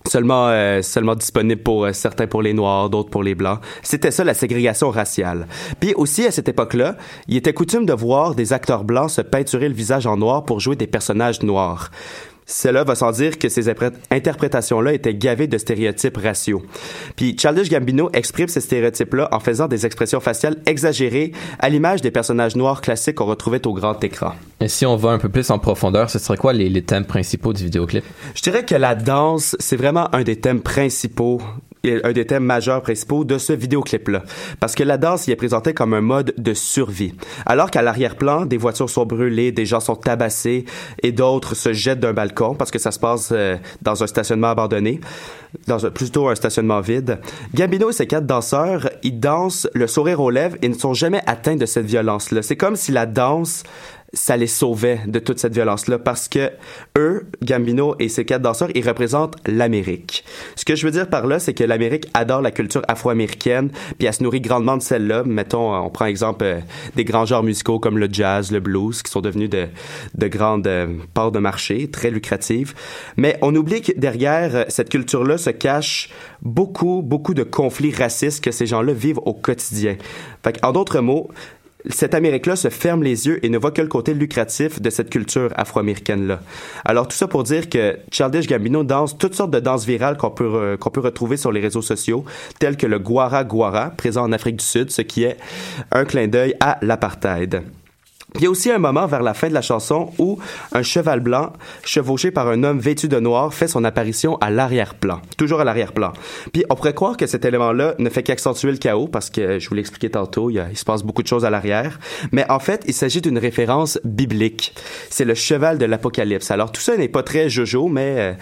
seulement euh, seulement disponible pour euh, certains pour les noirs, d'autres pour les blancs. C'était ça la ségrégation raciale. Puis aussi à cette époque-là, il était coutume de voir des acteurs blancs se peinturer le visage en noir pour jouer des personnages noirs. Cela va sans dire que ces interprétations-là étaient gavées de stéréotypes raciaux. Puis Childish Gambino exprime ces stéréotypes-là en faisant des expressions faciales exagérées à l'image des personnages noirs classiques qu'on retrouvait au grand écran. Et si on va un peu plus en profondeur, ce serait quoi les, les thèmes principaux du vidéoclip? Je dirais que la danse, c'est vraiment un des thèmes principaux un des thèmes majeurs principaux de ce vidéoclip-là. Parce que la danse y est présentée comme un mode de survie. Alors qu'à l'arrière-plan, des voitures sont brûlées, des gens sont tabassés et d'autres se jettent d'un balcon parce que ça se passe euh, dans un stationnement abandonné, dans un, plutôt un stationnement vide. Gambino et ses quatre danseurs, ils dansent le sourire aux lèvres et ne sont jamais atteints de cette violence-là. C'est comme si la danse ça les sauvait de toute cette violence-là parce que eux, Gambino et ses quatre danseurs, ils représentent l'Amérique. Ce que je veux dire par là, c'est que l'Amérique adore la culture afro-américaine, puis elle se nourrit grandement de celle-là. Mettons, on prend exemple euh, des grands genres musicaux comme le jazz, le blues, qui sont devenus de, de grandes euh, parts de marché, très lucratives. Mais on oublie que derrière euh, cette culture-là se cache beaucoup, beaucoup de conflits racistes que ces gens-là vivent au quotidien. Fait en d'autres mots, cette Amérique-là se ferme les yeux et ne voit que le côté lucratif de cette culture afro-américaine-là. Alors tout ça pour dire que Childish Gambino danse toutes sortes de danses virales qu'on peut, qu'on peut retrouver sur les réseaux sociaux, telles que le Guara Guara, présent en Afrique du Sud, ce qui est un clin d'œil à l'apartheid. Il y a aussi un moment vers la fin de la chanson où un cheval blanc, chevauché par un homme vêtu de noir, fait son apparition à l'arrière-plan. Toujours à l'arrière-plan. Puis on pourrait croire que cet élément-là ne fait qu'accentuer le chaos parce que, je vous l'ai expliqué tantôt, il se passe beaucoup de choses à l'arrière. Mais en fait, il s'agit d'une référence biblique. C'est le cheval de l'Apocalypse. Alors tout ça n'est pas très jojo, mais euh,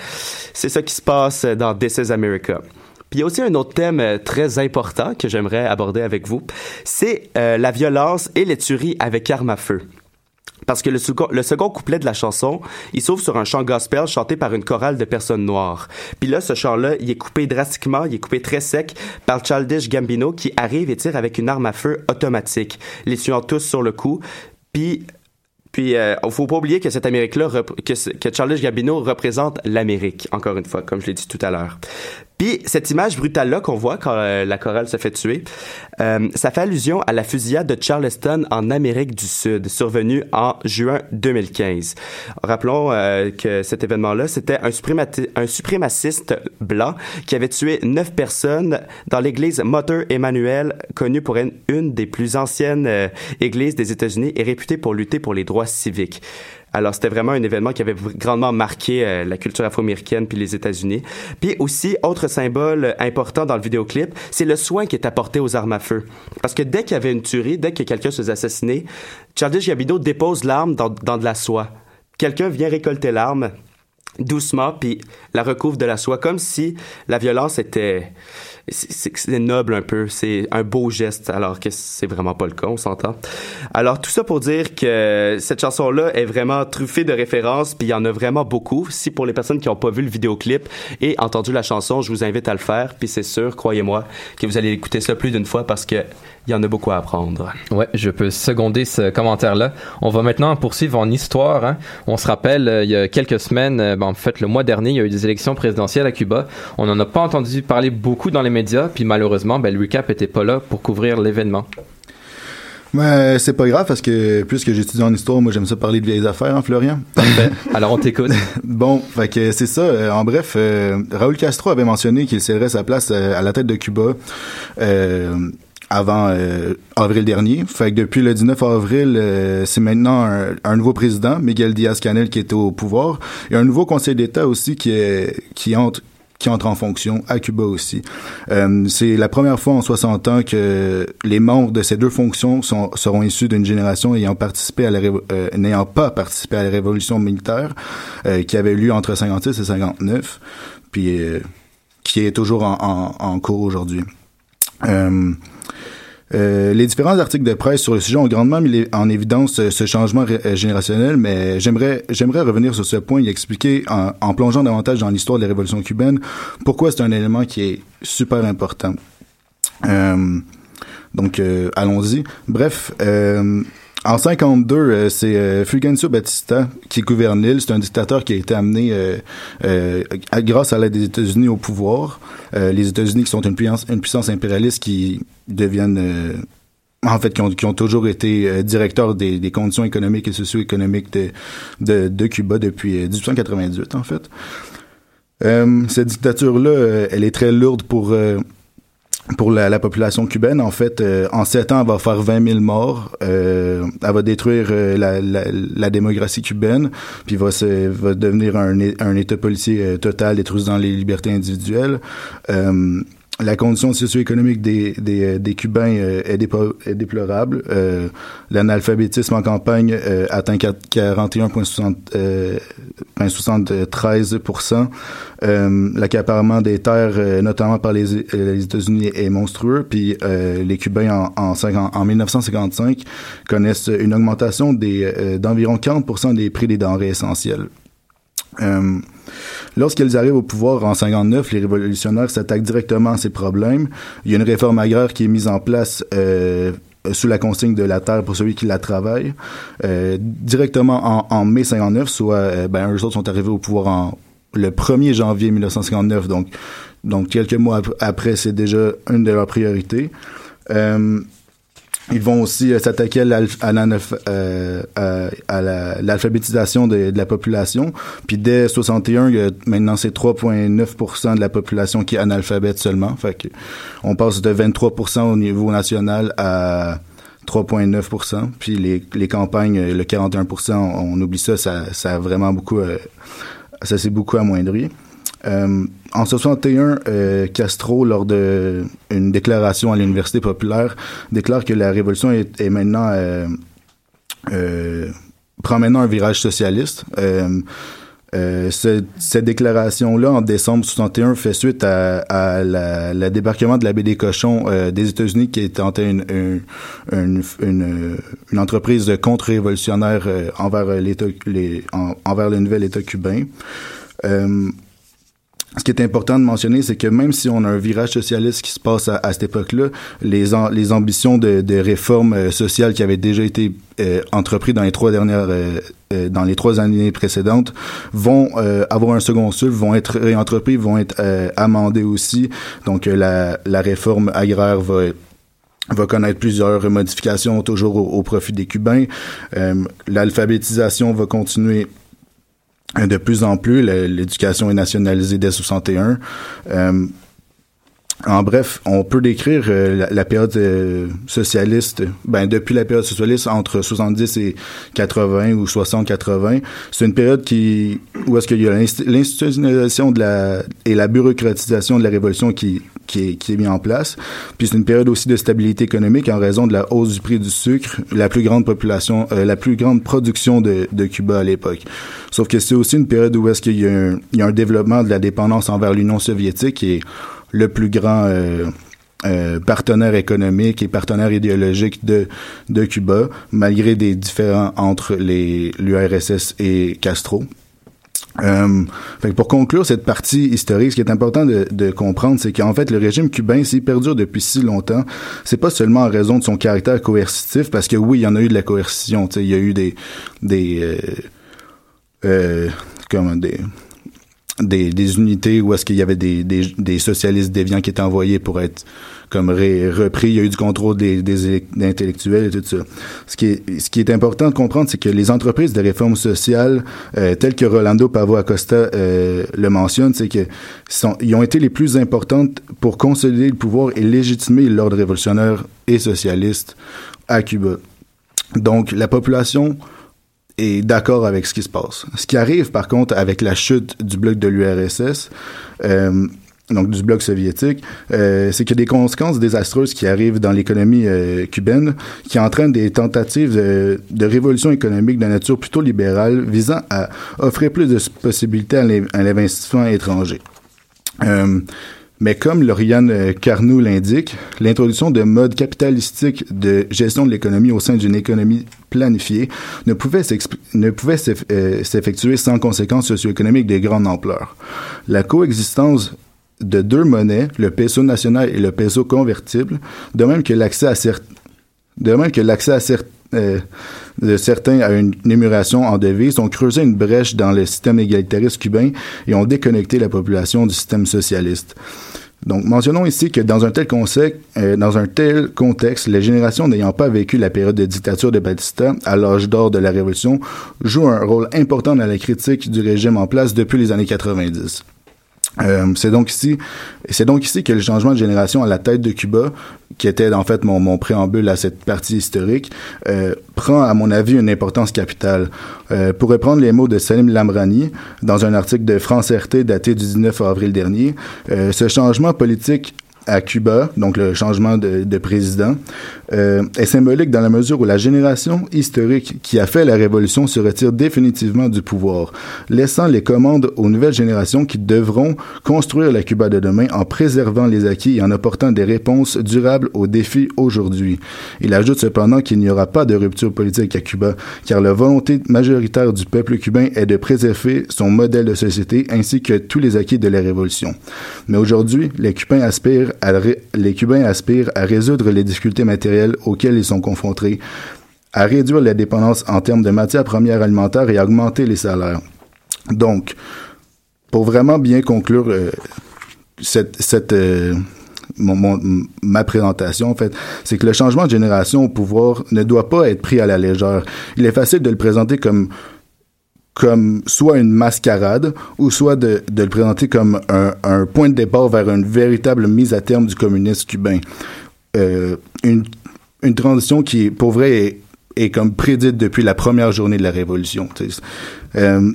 c'est ça qui se passe dans This is America. Puis il y a aussi un autre thème euh, très important que j'aimerais aborder avec vous, c'est euh, la violence et les tueries avec armes à feu. Parce que le second, le second couplet de la chanson, il s'ouvre sur un chant gospel chanté par une chorale de personnes noires. Puis là, ce chant-là, il est coupé drastiquement, il est coupé très sec par Childish Gambino qui arrive et tire avec une arme à feu automatique, les tuant tous sur le coup. Puis puis, euh, faut pas oublier que cette Amérique-là, que, que Childish Gambino représente l'Amérique, encore une fois, comme je l'ai dit tout à l'heure. Puis, cette image brutale-là qu'on voit quand euh, la chorale se fait tuer, euh, ça fait allusion à la fusillade de Charleston en Amérique du Sud, survenue en juin 2015. Rappelons euh, que cet événement-là, c'était un, un suprémaciste blanc qui avait tué neuf personnes dans l'église Mother Emmanuel, connue pour être une des plus anciennes églises des États-Unis et réputée pour lutter pour les droits civiques. Alors, c'était vraiment un événement qui avait grandement marqué euh, la culture afro-américaine puis les États-Unis. Puis aussi, autre symbole important dans le vidéoclip, c'est le soin qui est apporté aux armes à feu. Parce que dès qu'il y avait une tuerie, dès que quelqu'un se faisait assassiner, Childish Gambino dépose l'arme dans, dans de la soie. Quelqu'un vient récolter l'arme doucement puis la recouvre de la soie comme si la violence était c'est- noble un peu. C'est un beau geste alors que c'est vraiment pas le cas on s'entend. Alors tout ça pour dire que cette chanson là est vraiment truffée de références puis il y en a vraiment beaucoup. Si pour les personnes qui n'ont pas vu le vidéoclip et entendu la chanson je vous invite à le faire. Puis c'est sûr croyez-moi que vous allez écouter ça plus d'une fois parce que il y en a beaucoup à apprendre Ouais, je peux seconder ce commentaire-là. On va maintenant poursuivre en histoire. hein. On se rappelle, euh, il y a quelques semaines, euh, ben, en fait le mois dernier, il y a eu des élections présidentielles à Cuba. On n'en a pas entendu parler beaucoup dans les médias, puis malheureusement, ben, le recap était pas là pour couvrir l'événement. Ouais, c'est pas grave parce que puisque j'étudie en histoire, moi j'aime ça parler de vieilles affaires, hein, Florian? *laughs* Alors on t'écoute. bon, fait que c'est ça. euh, en bref, euh, Raúl Castro avait mentionné qu'il céderait sa place à la tête de Cuba. euh, avant euh, avril dernier. Fait que depuis le 19 avril, euh, c'est maintenant un, un nouveau président, Miguel Diaz-Canel, qui est au pouvoir, et un nouveau conseil d'État aussi qui est qui entre qui entre en fonction à Cuba aussi. Euh, c'est la première fois en 60 ans que les membres de ces deux fonctions sont, seront issus d'une génération ayant participé à la euh, n'ayant pas participé à la révolution militaire euh, qui avait eu lieu entre 56 et 59, puis euh, qui est toujours en, en cours aujourd'hui. Euh, euh, les différents articles de presse sur le sujet ont grandement mis en évidence euh, ce changement générationnel, mais j'aimerais revenir sur ce point et expliquer en, plongeant davantage dans l'histoire de la révolution cubaine pourquoi c'est un élément qui est super important. Donc allons-y. Bref. En 52, euh, c'est euh, Fulgencio Batista qui gouverne l'île. C'est un dictateur qui a été amené euh, euh, grâce à l'aide des États-Unis au pouvoir. Euh, les États-Unis qui sont une puissance, une puissance impérialiste qui deviennent euh, en fait, qui ont, qui ont toujours été directeurs des, des conditions économiques et socio-économiques de, de, de Cuba depuis euh, 1898, en fait. Cette dictature-là, elle est très lourde pour pour la, la population cubaine. En fait, euh, en sept ans, elle va faire 20 000 morts. Euh, elle va détruire euh, la, la, la démocratie cubaine, puis va se, va devenir un, un État policier euh, total, détruisant les libertés individuelles. La condition socio-économique des, des, euh, des Cubains euh, est, déplorable. Euh, L'analphabétisme en campagne atteint 41,73 euh, 73%. Euh, L'accaparement des terres, notamment par les, États-Unis, est monstrueux. Puis les Cubains, en, en, 50 en 1955, connaissent une augmentation d'environ 40% des prix des denrées essentielles. Euh, Lorsqu'ils arrivent au pouvoir en 59, les révolutionnaires s'attaquent directement à ces problèmes. Il y a une réforme agraire qui est mise en place euh, sous la consigne de la terre pour celui qui la travaille. Euh, directement en, mai 59, soit euh, ben, eux autres sont arrivés au pouvoir en le 1er janvier 1959, donc donc quelques mois ap- après, c'est déjà une de leurs priorités. Euh, ils vont aussi euh, s'attaquer à, euh, l'alphabétisation de, la population. Puis dès 61, il maintenant c'est 3,9% de la population qui est analphabète seulement. Fait on passe de 23% au niveau national à 3,9%. Puis les, campagnes, le 41%, on, on oublie ça, ça, ça a vraiment beaucoup, euh, ça s'est beaucoup amoindri. Euh, en 61, euh, Castro, lors de une déclaration à l'université populaire, déclare que la révolution est, maintenant euh, euh, prend maintenant un virage socialiste. Euh, ce- cette déclaration-là, en décembre 61, fait suite à, la, débarquement de la baie des cochons des États-Unis, qui était une, une, une, entreprise contre-révolutionnaire envers l'État, envers le nouvel État cubain. Ce qui est important de mentionner, c'est que même si on a un virage socialiste qui se passe à, cette époque-là, les, am- les ambitions de, réformes euh, sociales qui avaient déjà été euh, entreprises dans les trois dernières, euh, euh, dans les trois années précédentes, vont euh, avoir un second souffle, vont être réentreprises, vont être amendées aussi. Donc la, réforme agraire va connaître plusieurs modifications toujours au, profit des Cubains. L'alphabétisation va continuer de plus en plus. L'éducation est nationalisée dès 61. Euh, En bref, on peut décrire euh, la, période euh, socialiste, ben depuis la période socialiste entre 70 et 80 ou 60-80, c'est une période qui où est-ce qu'il y a l'inst- l'institutionnalisation de la et la bureaucratisation de la révolution qui qui est, qui est mis en place. Puis c'est une période aussi de stabilité économique en raison de la hausse du prix du sucre, la plus grande population, euh, la plus grande production de, de Cuba à l'époque. Sauf que c'est aussi une période où est-ce qu'il y a un, il y a un développement de la dépendance envers l'Union soviétique est le plus grand euh, euh, partenaire économique et partenaire idéologique de, de Cuba, malgré des différends entre les l'URSS et Castro. Euh, fait que pour conclure cette partie historique, ce qui est important de, de comprendre, c'est qu'en fait, le régime cubain, s'il perdure depuis si longtemps, c'est pas seulement en raison de son caractère coercitif, parce que oui, il y en a eu de la coercition, il y a eu des, des, euh, euh, comment, des, des, unités où est-ce qu'il y avait des, des, des socialistes déviants qui étaient envoyés pour être comme repris. Il y a eu du contrôle des, intellectuels et tout ça. Ce qui est, ce qui est important de comprendre, c'est que les entreprises de réforme sociale, euh, telles que Rolando Pavo Acosta euh, le mentionne, c'est que sont, ont été les plus importantes pour consolider le pouvoir et légitimer l'ordre révolutionnaire et socialiste à Cuba. Donc, la population est d'accord avec ce qui se passe. Ce qui arrive, par contre, avec la chute du bloc de l'URSS, euh, donc du bloc soviétique, euh, c'est qu'il y a des conséquences désastreuses qui arrivent dans l'économie euh, cubaine, qui entraînent des tentatives de, révolution économique de nature plutôt libérale, visant à offrir plus de possibilités à l'in- à l'investissement étranger. Mais comme Lauriane euh, Carnot l'indique, l'introduction de modes capitalistiques de gestion de l'économie au sein d'une économie planifiée ne pouvait euh, s'effectuer sans conséquences socio-économiques de grande ampleur. La coexistence de deux monnaies, le peso national et le peso convertible, de même que l'accès à à euh, de certains à une émulation en devise ont creusé une brèche dans le système égalitariste cubain et ont déconnecté la population du système socialiste. Donc, mentionnons ici que dans un tel euh, dans un tel contexte, les générations n'ayant pas vécu la période de dictature de Batista à l'âge d'or de la Révolution jouent un rôle important dans la critique du régime en place depuis les années 90. Euh, c'est donc ici, c'est donc ici que le changement de génération à la tête de Cuba, qui était en fait mon, préambule à cette partie historique, euh, prend à mon avis une importance capitale. Euh, pour reprendre les mots de Salim Lamrani dans un article de France RT daté du 19 avril dernier, ce changement politique à Cuba, donc le changement de président, euh, est symbolique dans la mesure où la génération historique qui a fait la révolution se retire définitivement du pouvoir, laissant les commandes aux nouvelles générations qui devront construire la Cuba de demain en préservant les acquis et en apportant des réponses durables aux défis aujourd'hui. Il ajoute cependant qu'il n'y aura pas de rupture politique à Cuba, car la volonté majoritaire du peuple cubain est de préserver son modèle de société ainsi que tous les acquis de la révolution. Mais aujourd'hui, les Cubains aspirent à, ré- les Cubains aspirent à résoudre les difficultés matérielles auxquelles ils sont confrontés, à réduire la dépendance en termes de matières premières alimentaires et à augmenter les salaires. Donc, pour vraiment bien conclure euh, cette, cette euh, ma présentation, en fait, c'est que le changement de génération au pouvoir ne doit pas être pris à la légère. Il est facile de le présenter comme comme soit une mascarade ou soit de, de le présenter comme un, un point de départ vers une véritable mise à terme du communisme cubain. Euh, une, une transition qui, pour vrai, est, comme prédite depuis la première journée de la Révolution. Euh,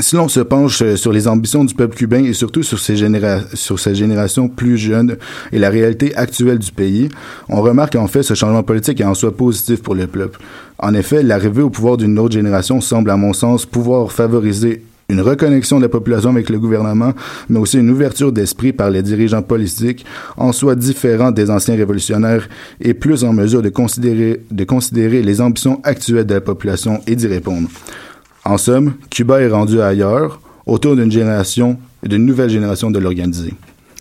si l'on se penche euh, sur les ambitions du peuple cubain et surtout sur généra sur ces générations plus jeunes et la réalité actuelle du pays, on remarque en fait ce changement politique est en soi positif pour le peuple. En effet, l'arrivée au pouvoir d'une autre génération semble à mon sens pouvoir favoriser une reconnexion de la population avec le gouvernement, mais aussi une ouverture d'esprit par les dirigeants politiques, en soi différents des anciens révolutionnaires et plus en mesure de considérer, de considérer les ambitions actuelles de la population et d'y répondre. En somme, Cuba est rendu ailleurs, autour d'une génération, d'une nouvelle génération de l'organiser.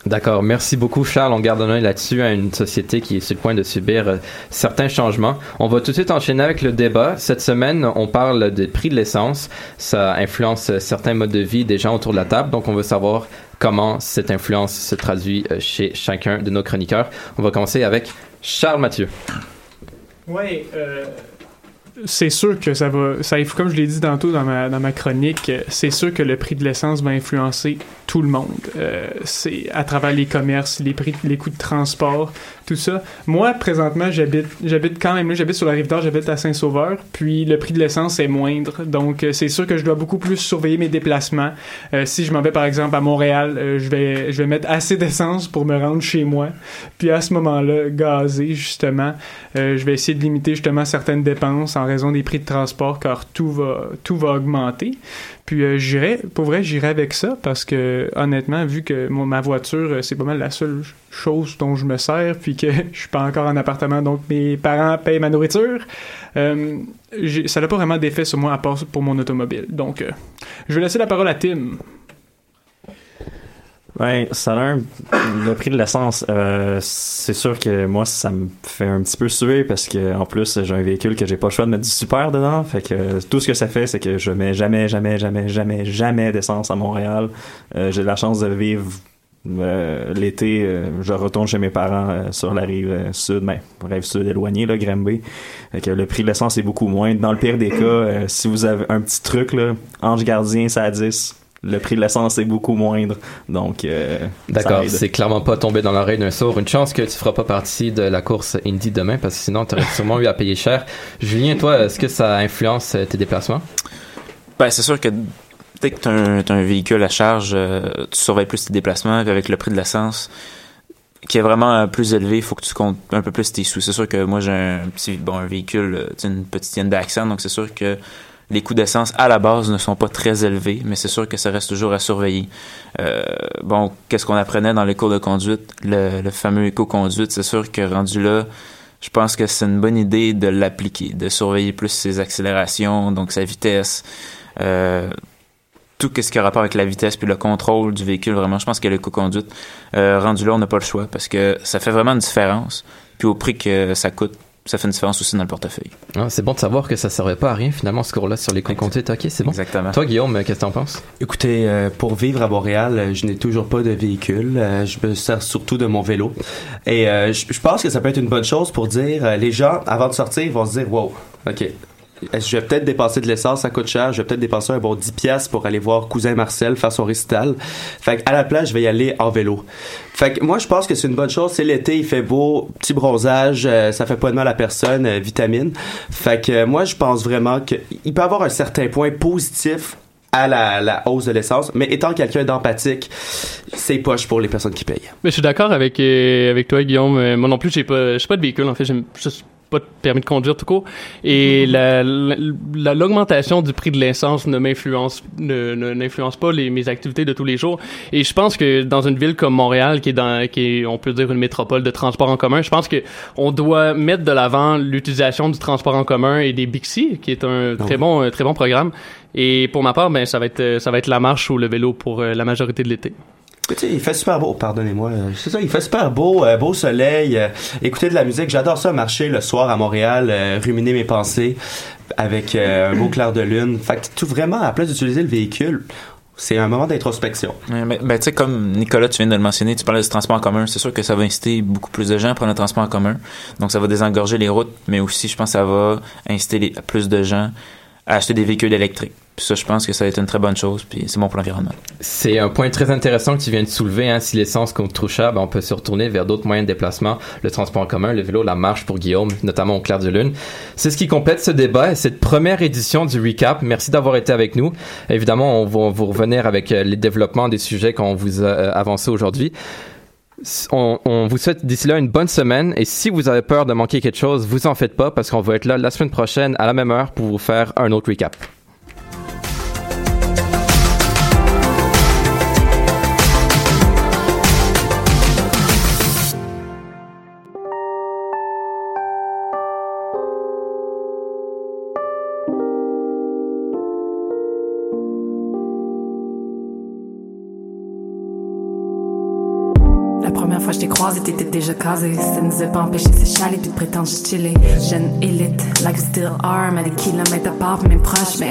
D'accord. Merci beaucoup, Charles. On garde un œil là-dessus à une société qui est sur le point de subir euh, certains changements. On va tout de suite enchaîner avec le débat. Cette semaine, on parle des prix de l'essence. Ça influence euh, certains modes de vie des gens autour de la table. Donc, on veut savoir comment cette influence se traduit euh, chez chacun de nos chroniqueurs. On va commencer avec Charles Mathieu. Oui, c'est sûr que ça va, ça, comme je l'ai dit tantôt dans ma, dans ma chronique, c'est sûr que le prix de l'essence va influencer tout le monde. Euh, c'est à travers les commerces, les prix, les coûts de transport, tout ça. Moi, présentement, j'habite, quand même là, j'habite sur la rive d'Or, j'habite à Saint-Sauveur, puis le prix de l'essence est moindre, donc euh, c'est sûr que je dois beaucoup plus surveiller mes déplacements. Euh, si je m'en vais par exemple à Montréal, je vais, je vais mettre assez d'essence pour me rendre chez moi, puis à ce moment-là, gazer justement, je vais essayer de limiter justement certaines dépenses en raison des prix de transport, car tout va, tout va augmenter. Puis euh, j'irai, pour vrai, j'irai avec ça parce que honnêtement, vu que ma voiture, euh, c'est pas mal la seule ch- chose dont je me sers, puis que *laughs* je suis pas encore en appartement, donc mes parents payent ma nourriture, euh, ça n'a pas vraiment d'effet sur moi à part pour mon automobile. Donc, je vais laisser la parole à Tim. Ouais, ça a le prix de l'essence, euh, c'est sûr que moi ça me fait un petit peu suer parce que en plus j'ai un véhicule que j'ai pas le choix de mettre du super dedans, fait que euh, tout ce que ça fait c'est que je mets jamais jamais jamais jamais jamais d'essence à Montréal. Euh, j'ai la chance de vivre euh, l'été, euh, je retourne chez mes parents sur la rive sud, mais rive sud éloignée là, Granby. Fait que le prix de l'essence est beaucoup moins. Dans le pire des cas, si vous avez un petit truc là, Ange Gardien ça à 10, le prix de l'essence est beaucoup moindre. Donc, euh, D'accord, c'est clairement pas tombé dans l'oreille d'un sourd. Une chance que tu feras pas partie de la course Indy demain parce que sinon tu aurais sûrement eu à payer cher. Julien, toi, est-ce que ça influence euh, tes déplacements? Ben, c'est sûr que dès que tu as, un véhicule à charge, euh, tu surveilles plus tes déplacements, puis avec le prix de l'essence qui est vraiment euh, plus élevé, il faut que tu comptes un peu plus tes sous. C'est sûr que moi, j'ai un petit, bon, un véhicule, une petite Hyundai Accent, donc c'est sûr que les coûts d'essence à la base ne sont pas très élevés, mais c'est sûr que ça reste toujours à surveiller. Euh, bon, qu'est-ce qu'on apprenait dans les cours de conduite? Le, le fameux éco-conduite, c'est sûr que rendu là, je pense que c'est une bonne idée de l'appliquer, de surveiller plus ses accélérations, donc sa vitesse, euh, tout ce qui a rapport avec la vitesse puis le contrôle du véhicule, vraiment, je pense que l'éco-conduite, euh, rendu là, on n'a pas le choix parce que ça fait vraiment une différence. Puis au prix que ça coûte, ça fait une différence aussi dans le portefeuille. Ah, c'est bon de savoir que ça servait pas à rien finalement ce cours-là sur les conduites. Ok, c'est bon. Exactement. Toi, Guillaume, qu'est-ce que t'en penses? Écoutez, euh, pour vivre à Montréal, euh, je n'ai toujours pas de véhicule. Euh, je me sers surtout de mon vélo. Et euh, je, je pense que ça peut être une bonne chose pour dire, euh, les gens, avant de sortir, ils vont se dire, wow, ok. Je vais peut-être dépenser de l'essence, ça coûte cher. Je vais peut-être dépenser un bon 10 pièces pour aller voir cousin Marcel faire son récital. Fait à la place, je vais y aller en vélo. Fait que moi, je pense que c'est une bonne chose. C'est l'été, il fait beau, petit bronzage, euh, ça fait pas de mal à personne, euh, vitamine. Fait que euh, moi, je pense vraiment qu'il peut avoir un certain point positif à la, hausse de l'essence, mais étant quelqu'un d'empathique, c'est poche pour les personnes qui payent. Mais je suis d'accord avec euh, avec toi Guillaume. Moi non plus, j'ai pas pas de véhicule en fait, pas de permis de conduire tout court. Et la la- la- l'augmentation du prix de l'essence ne m'influence ne n'influence pas les mes activités de tous les jours. Et je pense que dans une ville comme Montréal qui est dans qui est on peut dire une métropole de transport en commun, je pense que on doit mettre de l'avant l'utilisation du transport en commun et des Bixi qui est un très bon un très bon programme. Et pour ma part ben ça va être ça va être la marche ou le vélo pour euh, la majorité de l'été. Il fait super beau, pardonnez-moi. euh, C'est ça, il fait super beau, euh, beau soleil, euh, écouter de la musique. J'adore ça, marcher le soir à Montréal, ruminer mes pensées avec un beau clair de lune. Fait que tout vraiment, à la place d'utiliser le véhicule, c'est un moment d'introspection. Ouais, ben, tu sais, comme Nicolas, tu viens de le mentionner, tu parlais du transport en commun. C'est sûr que ça va inciter beaucoup plus de gens à prendre le transport en commun. Donc, ça va désengorger les routes, mais aussi, je pense ça va inciter plus de gens à acheter des véhicules électriques. Ça, je pense que ça va être une très bonne chose, puis c'est bon pour l'environnement. C'est un point très intéressant que tu viens de soulever. Hein. Si l'essence coûte trop cher, ben, on peut se retourner vers d'autres moyens de déplacement, le transport en commun, le vélo, la marche pour Guillaume, notamment au clair de lune. C'est ce qui complète ce débat et cette première édition du recap. Merci d'avoir été avec nous. Évidemment, on va vous revenir avec euh, les développements des sujets qu'on vous a euh, avancés aujourd'hui. On, on vous souhaite d'ici là une bonne semaine et si vous avez peur de manquer quelque chose, vous en faites pas parce qu'on va être là la semaine prochaine à la même heure pour vous faire un autre recap. Déjà casé. Ça nous a pas empêché de s'échaler puis de prétendre chiller. Jeune élite, like still are, mais des kilomètres à part, même proche, mais